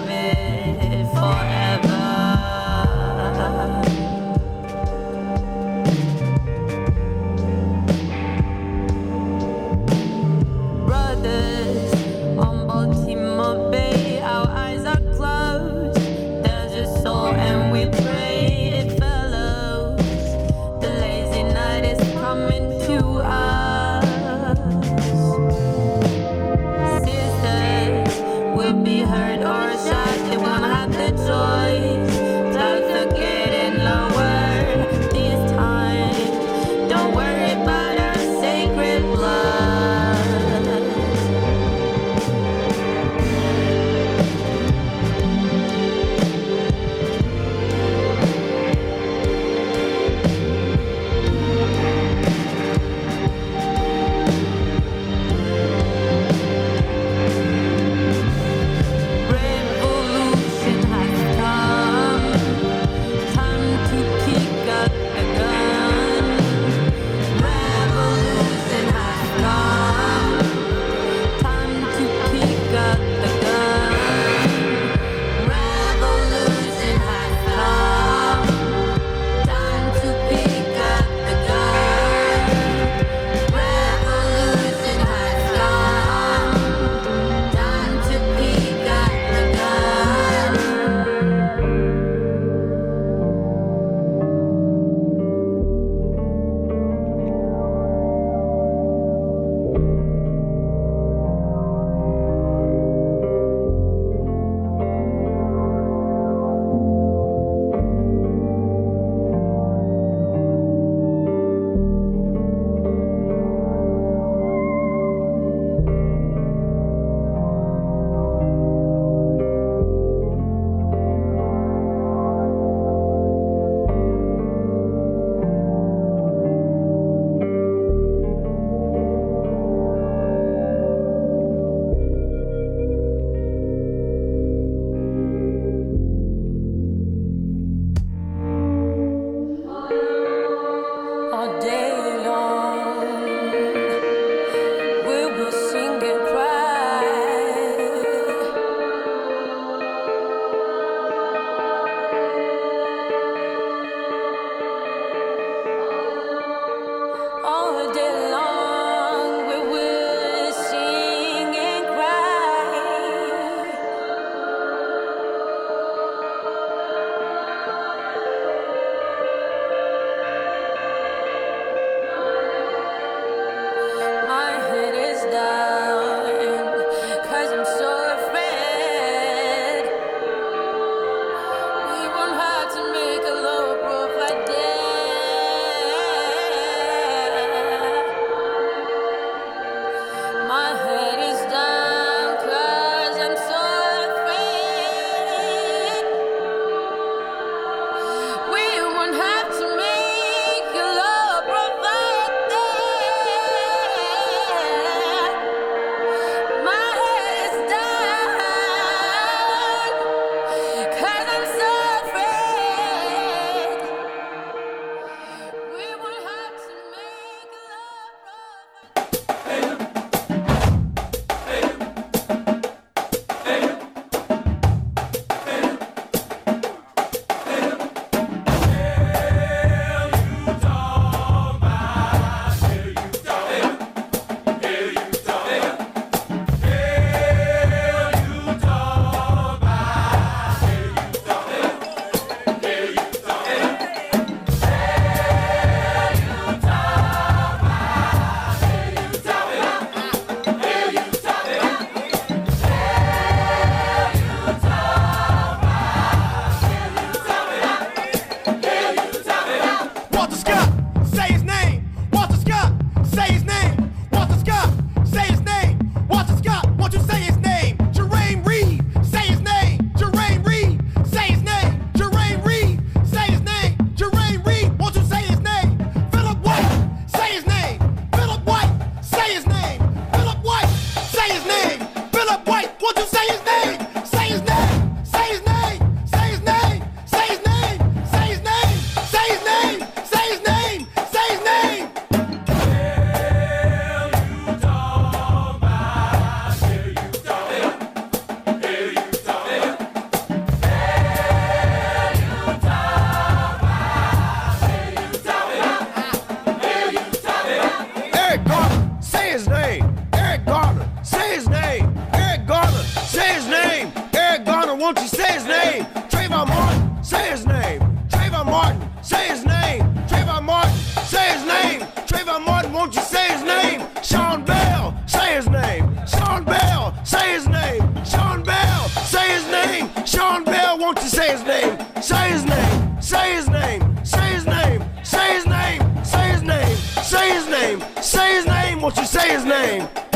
his name?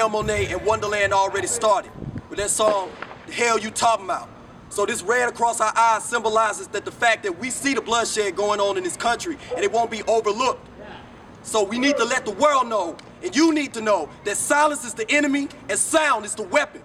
Janelle Monet and Wonderland already started with that song, The Hell You Talking About. So this red across our eyes symbolizes that the fact that we see the bloodshed going on in this country and it won't be overlooked. So we need to let the world know, and you need to know, that silence is the enemy and sound is the weapon.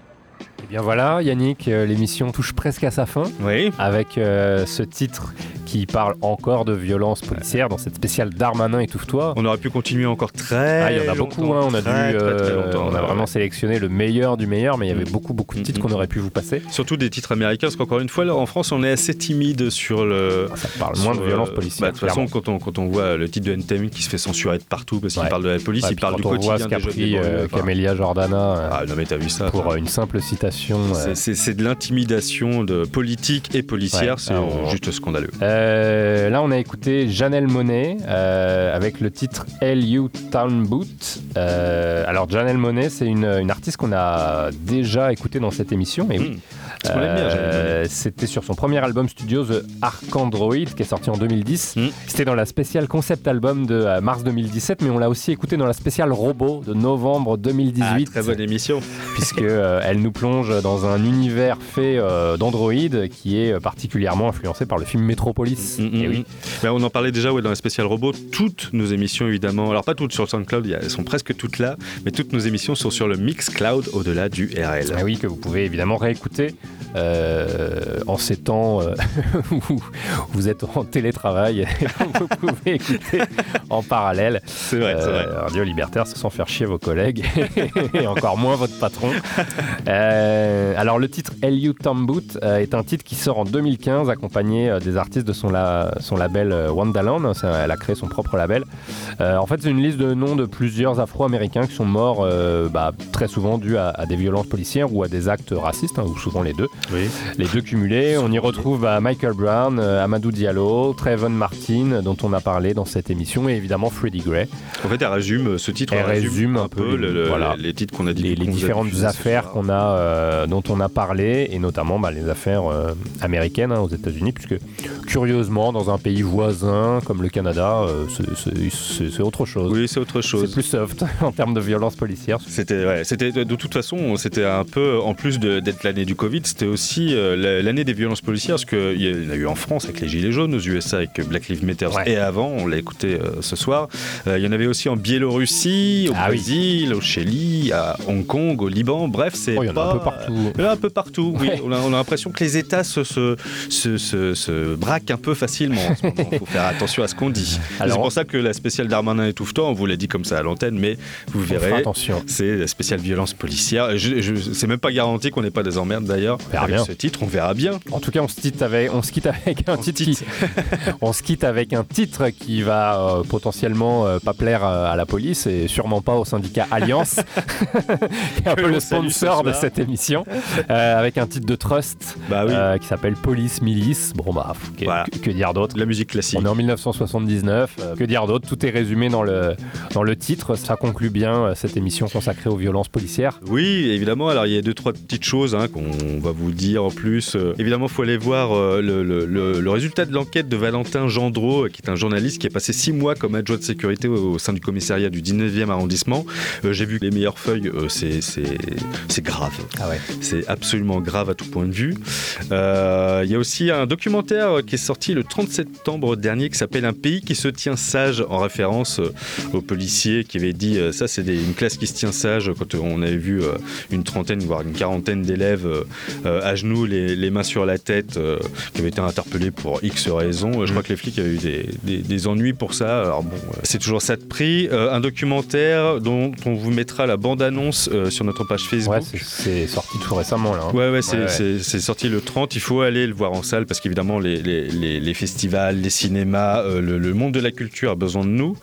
Eh bien voilà, Yannick, euh, l'émission touche presque à sa fin. Oui. Avec euh, ce titre qui parle encore de violence policière dans cette spéciale Darmanin étouffe-toi. On aurait pu continuer encore très Ah, il y en a beaucoup, hein, on a très, dû, très, très euh, longtemps, on a ouais. vraiment sélectionné le meilleur du meilleur, mais il y avait beaucoup beaucoup de titres qu'on aurait pu vous passer. Surtout des titres américains, parce qu'encore une fois, là, en France, on est assez timide sur le. Ça parle moins de violence policière, bah, de toute façon, quand on, quand on voit le titre de Entertainment qui se fait censurer de partout parce qu'il Ouais. parle de la police, Ouais, il parle du on voit quotidien ce qu'a des jeunes pris euh, Camélia Jordana euh, Ah, non, mais t'as vu ça pour euh, une simple citation. euh, C'est- de l'intimidation de politique et policière, Ouais, c'est ah, juste scandaleux. Euh, là, on a écouté Janelle Monet euh, avec le titre LU Town Boot. Euh, alors, Janelle Monet, c'est une, une artiste qu'on a déjà écoutée dans cette émission. Et oui. Hmm. Euh, C'était sur son premier album studio, The Arcandroid, qui est sorti en 2010. Hmm. C'était dans la spéciale concept album de euh, mars 2017, mais on l'a aussi écouté dans la spéciale Robot de novembre 2018 Ah, très bonne émission. puisque euh, elle nous plonge dans un univers fait euh, d'Android qui est euh, particulièrement influencé par le film Mm, mm, Et oui. mm. Ben, on en parlait déjà ouais, dans la spéciale robot. Toutes nos émissions, évidemment, alors pas toutes sur le SoundCloud, elles sont presque toutes là, mais toutes nos émissions sont sur le Mixcloud au-delà du RL. Ah oui, que vous pouvez évidemment réécouter euh, en ces temps euh, où vous êtes en télétravail et vous pouvez écouter en parallèle. C'est vrai, c'est vrai. Radio Libertaire sans faire chier vos collègues et encore moins votre patron. Euh, alors le titre LU Tomboot euh, est un titre qui sort en 2015 accompagné euh, des artistes de son, la- son label euh, Wonderland. Ça, elle a créé son propre label. Euh, en fait, c'est une liste de noms de plusieurs Afro-Américains qui sont morts euh, bah, très souvent dus à, à des violences policières ou à des actes racistes, hein, ou souvent les deux. Les deux cumulés. On y retrouve bah, Michael Brown, Amadou Diallo, Trayvon Martin, dont on a parlé dans cette émission, et évidemment Freddie Gray. En fait, elle résume ce titre, Elle résume un peu le- le- voilà. les titres qu'on a dit. les, a différentes affaires soir. qu'on a, euh, dont on a parlé, et notamment bah, les affaires américaines hein, aux États-Unis, puisque curieusement, dans un pays voisin comme le Canada, euh, c'est- c'est- c'est c'est autre chose. Oui, c'est autre chose. C'est plus soft en termes de violence policière. C'était, ouais, c'était de toute façon, c'était un peu, en plus de- d'être l'année du Covid, c'était aussi euh, la- l'année des violences policières, parce qu'il y en a eu en France avec les Gilets jaunes, aux USA avec Black Lives Matter, et avant, on l'a écouté euh, ce soir. Euh, il y en avait aussi en Biélorussie, au Ah oui. Brésil, au Chili, à Hong Kong, au Liban, bref, c'est Oh, il y en a pas- un peu partout. Il y en a un peu partout, oui. Ouais. On a, on a l'impression que les États se, se, se, se- se braquent un peu facilement en ce moment. Il faut faire attention à ce qu'on dit. C'est pour ça que la spéciale Darmanin étouffe-toi, on vous l'a dit comme ça à l'antenne, mais vous verrez. attention. C'est la spéciale violence policière. Je, je- c'est même pas garanti qu'on n'ait pas des emmerdes d'ailleurs. Avec bien. ce titre, on verra bien. En tout cas, on se quitte avec, on se quitte avec un titre, qui- on se quitte avec un titre qui va euh, potentiellement euh, pas plaire euh, à la police et sûrement pas au syndicat Alliance, qui est un Que peu le ce sponsor de cette émission, euh, avec un titre de Trust Bah qui s'appelle Police Milice. Bon bah, que, que- que dire d'autre? La musique classique. On est en 1979. euh, que dire d'autre? Tout est résumé dans le dans le titre. Ça conclut bien euh, cette émission consacrée aux violences policières. Oui, évidemment. Alors, il y a deux, trois petites choses hein, qu'on va vous dire en plus. Euh, évidemment, il faut aller voir le, le- le- le résultat de l'enquête de Valentin Gendreau, qui est un journaliste qui a passé six mois comme adjoint de sécurité au, au sein du commissariat du 19e arrondissement. J'ai vu les meilleures feuilles, c'est- c'est grave. Ah ouais. C'est absolument grave à tout point de vue. Il y a aussi un documentaire qui est sorti le 30 septembre dernier qui s'appelle Un pays qui se tient sage en référence euh, aux policiers qui avaient dit euh, ça c'est une classe qui se tient sage quand on avait vu euh, une trentaine voire une quarantaine d'élèves à genoux les, les mains sur la tête qui avaient été interpellés pour X raisons. Je crois que les flics avaient eu des, des- des ennuis pour ça. Alors bon, c'est toujours ça de prix. Un documentaire dont on vous mettra la bande-annonce sur notre page Facebook. Ouais, c'est- sorti tout récemment là. hein. Ouais, ouais, c'est Ouais, ouais. sorti le 30. Il faut aller le voir en salle parce qu'évidemment, les, les- les- les festivals, les cinémas, euh, le, le monde de la culture a besoin de nous.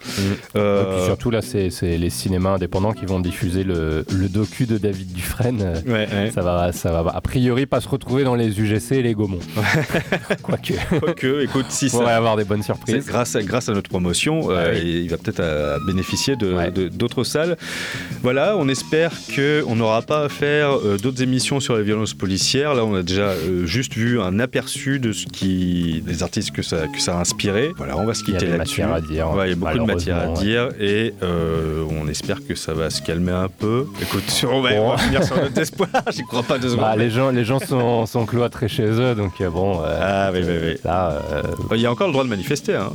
Euh, Et puis surtout là, c'est les cinémas indépendants qui vont diffuser le, le docu de David Dufresne. Ouais, ouais. Ça va, ça va a priori pas se retrouver dans les UGC et les Gaumont. Quoique. Quoique, écoute, si On ça. pourrait avoir des bonnes surprises. Grâce à, grâce à notre promotion, euh, et il va peut-être euh, bénéficier de- de- d'autres salles. Voilà, on espère qu'on n'aura pas à faire euh, d'autres émissions sur les violences policières. Là, on a déjà euh, juste vu un aperçu de ce qui, des artistes que ça, que ça a inspiré. Voilà, on va se Il y a quitter là-dessus. matières à dire, Ouais, il y a beaucoup de matière à malheureusement, dire et euh, on espère que ça va se calmer un peu. Écoute, sur, ouais, on va finir sur notre espoir. J'y crois pas deux secondes. Bah, les gens, les gens sont, sont cloîtrés chez eux, donc euh, bon. Ah oui, oui, oui. Là, euh, Il y a encore le droit de manifester. Hein.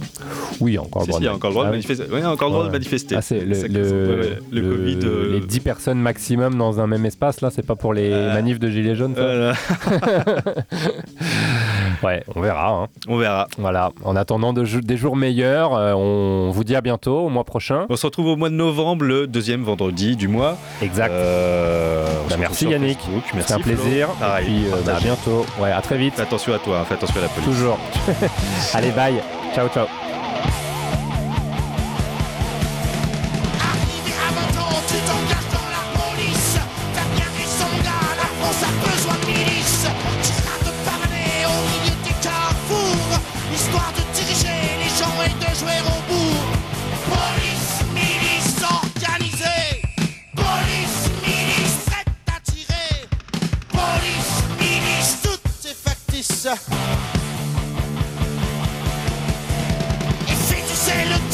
oui, il y a encore le droit si, il y a encore le droit Ah de oui. manifester. Oui, il y a encore le droit de manifester. Ah, c'est le, Covid, euh, Les 10 personnes maximum dans un même espace, là, c'est pas pour les manifs de Gilets jaunes. Ouais, on verra. hein. On verra. Voilà. En attendant de des jours meilleurs, euh, on vous dit à bientôt, au mois prochain. On se retrouve au mois de novembre, le deuxième vendredi du mois. Exact. Euh, Bah, merci Yannick. C'est un plaisir. Pareil. Et puis, euh, bah, à bientôt. Ouais, à très vite. Fais attention à toi, hein, fais attention à la police. Toujours. Allez, bye. Ciao, ciao.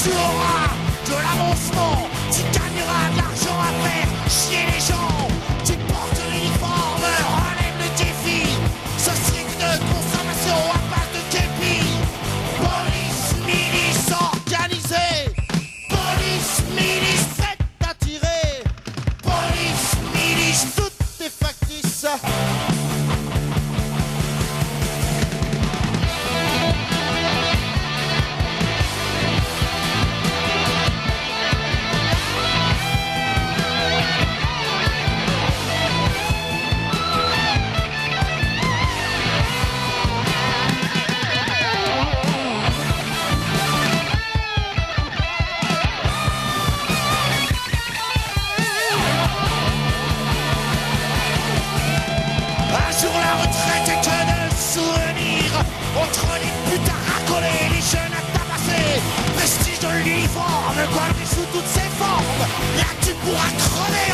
tu auras de l'avancement, tu gagneras de l'argent à faire chier les gens, tu portes l'uniforme, relève le défi, ce de consommation à base de képi, police, milice organisée, police, milice, c'est attiré, police, milice, toutes tes factices. Le poil échoue toutes ses formes, là tu pourras crever.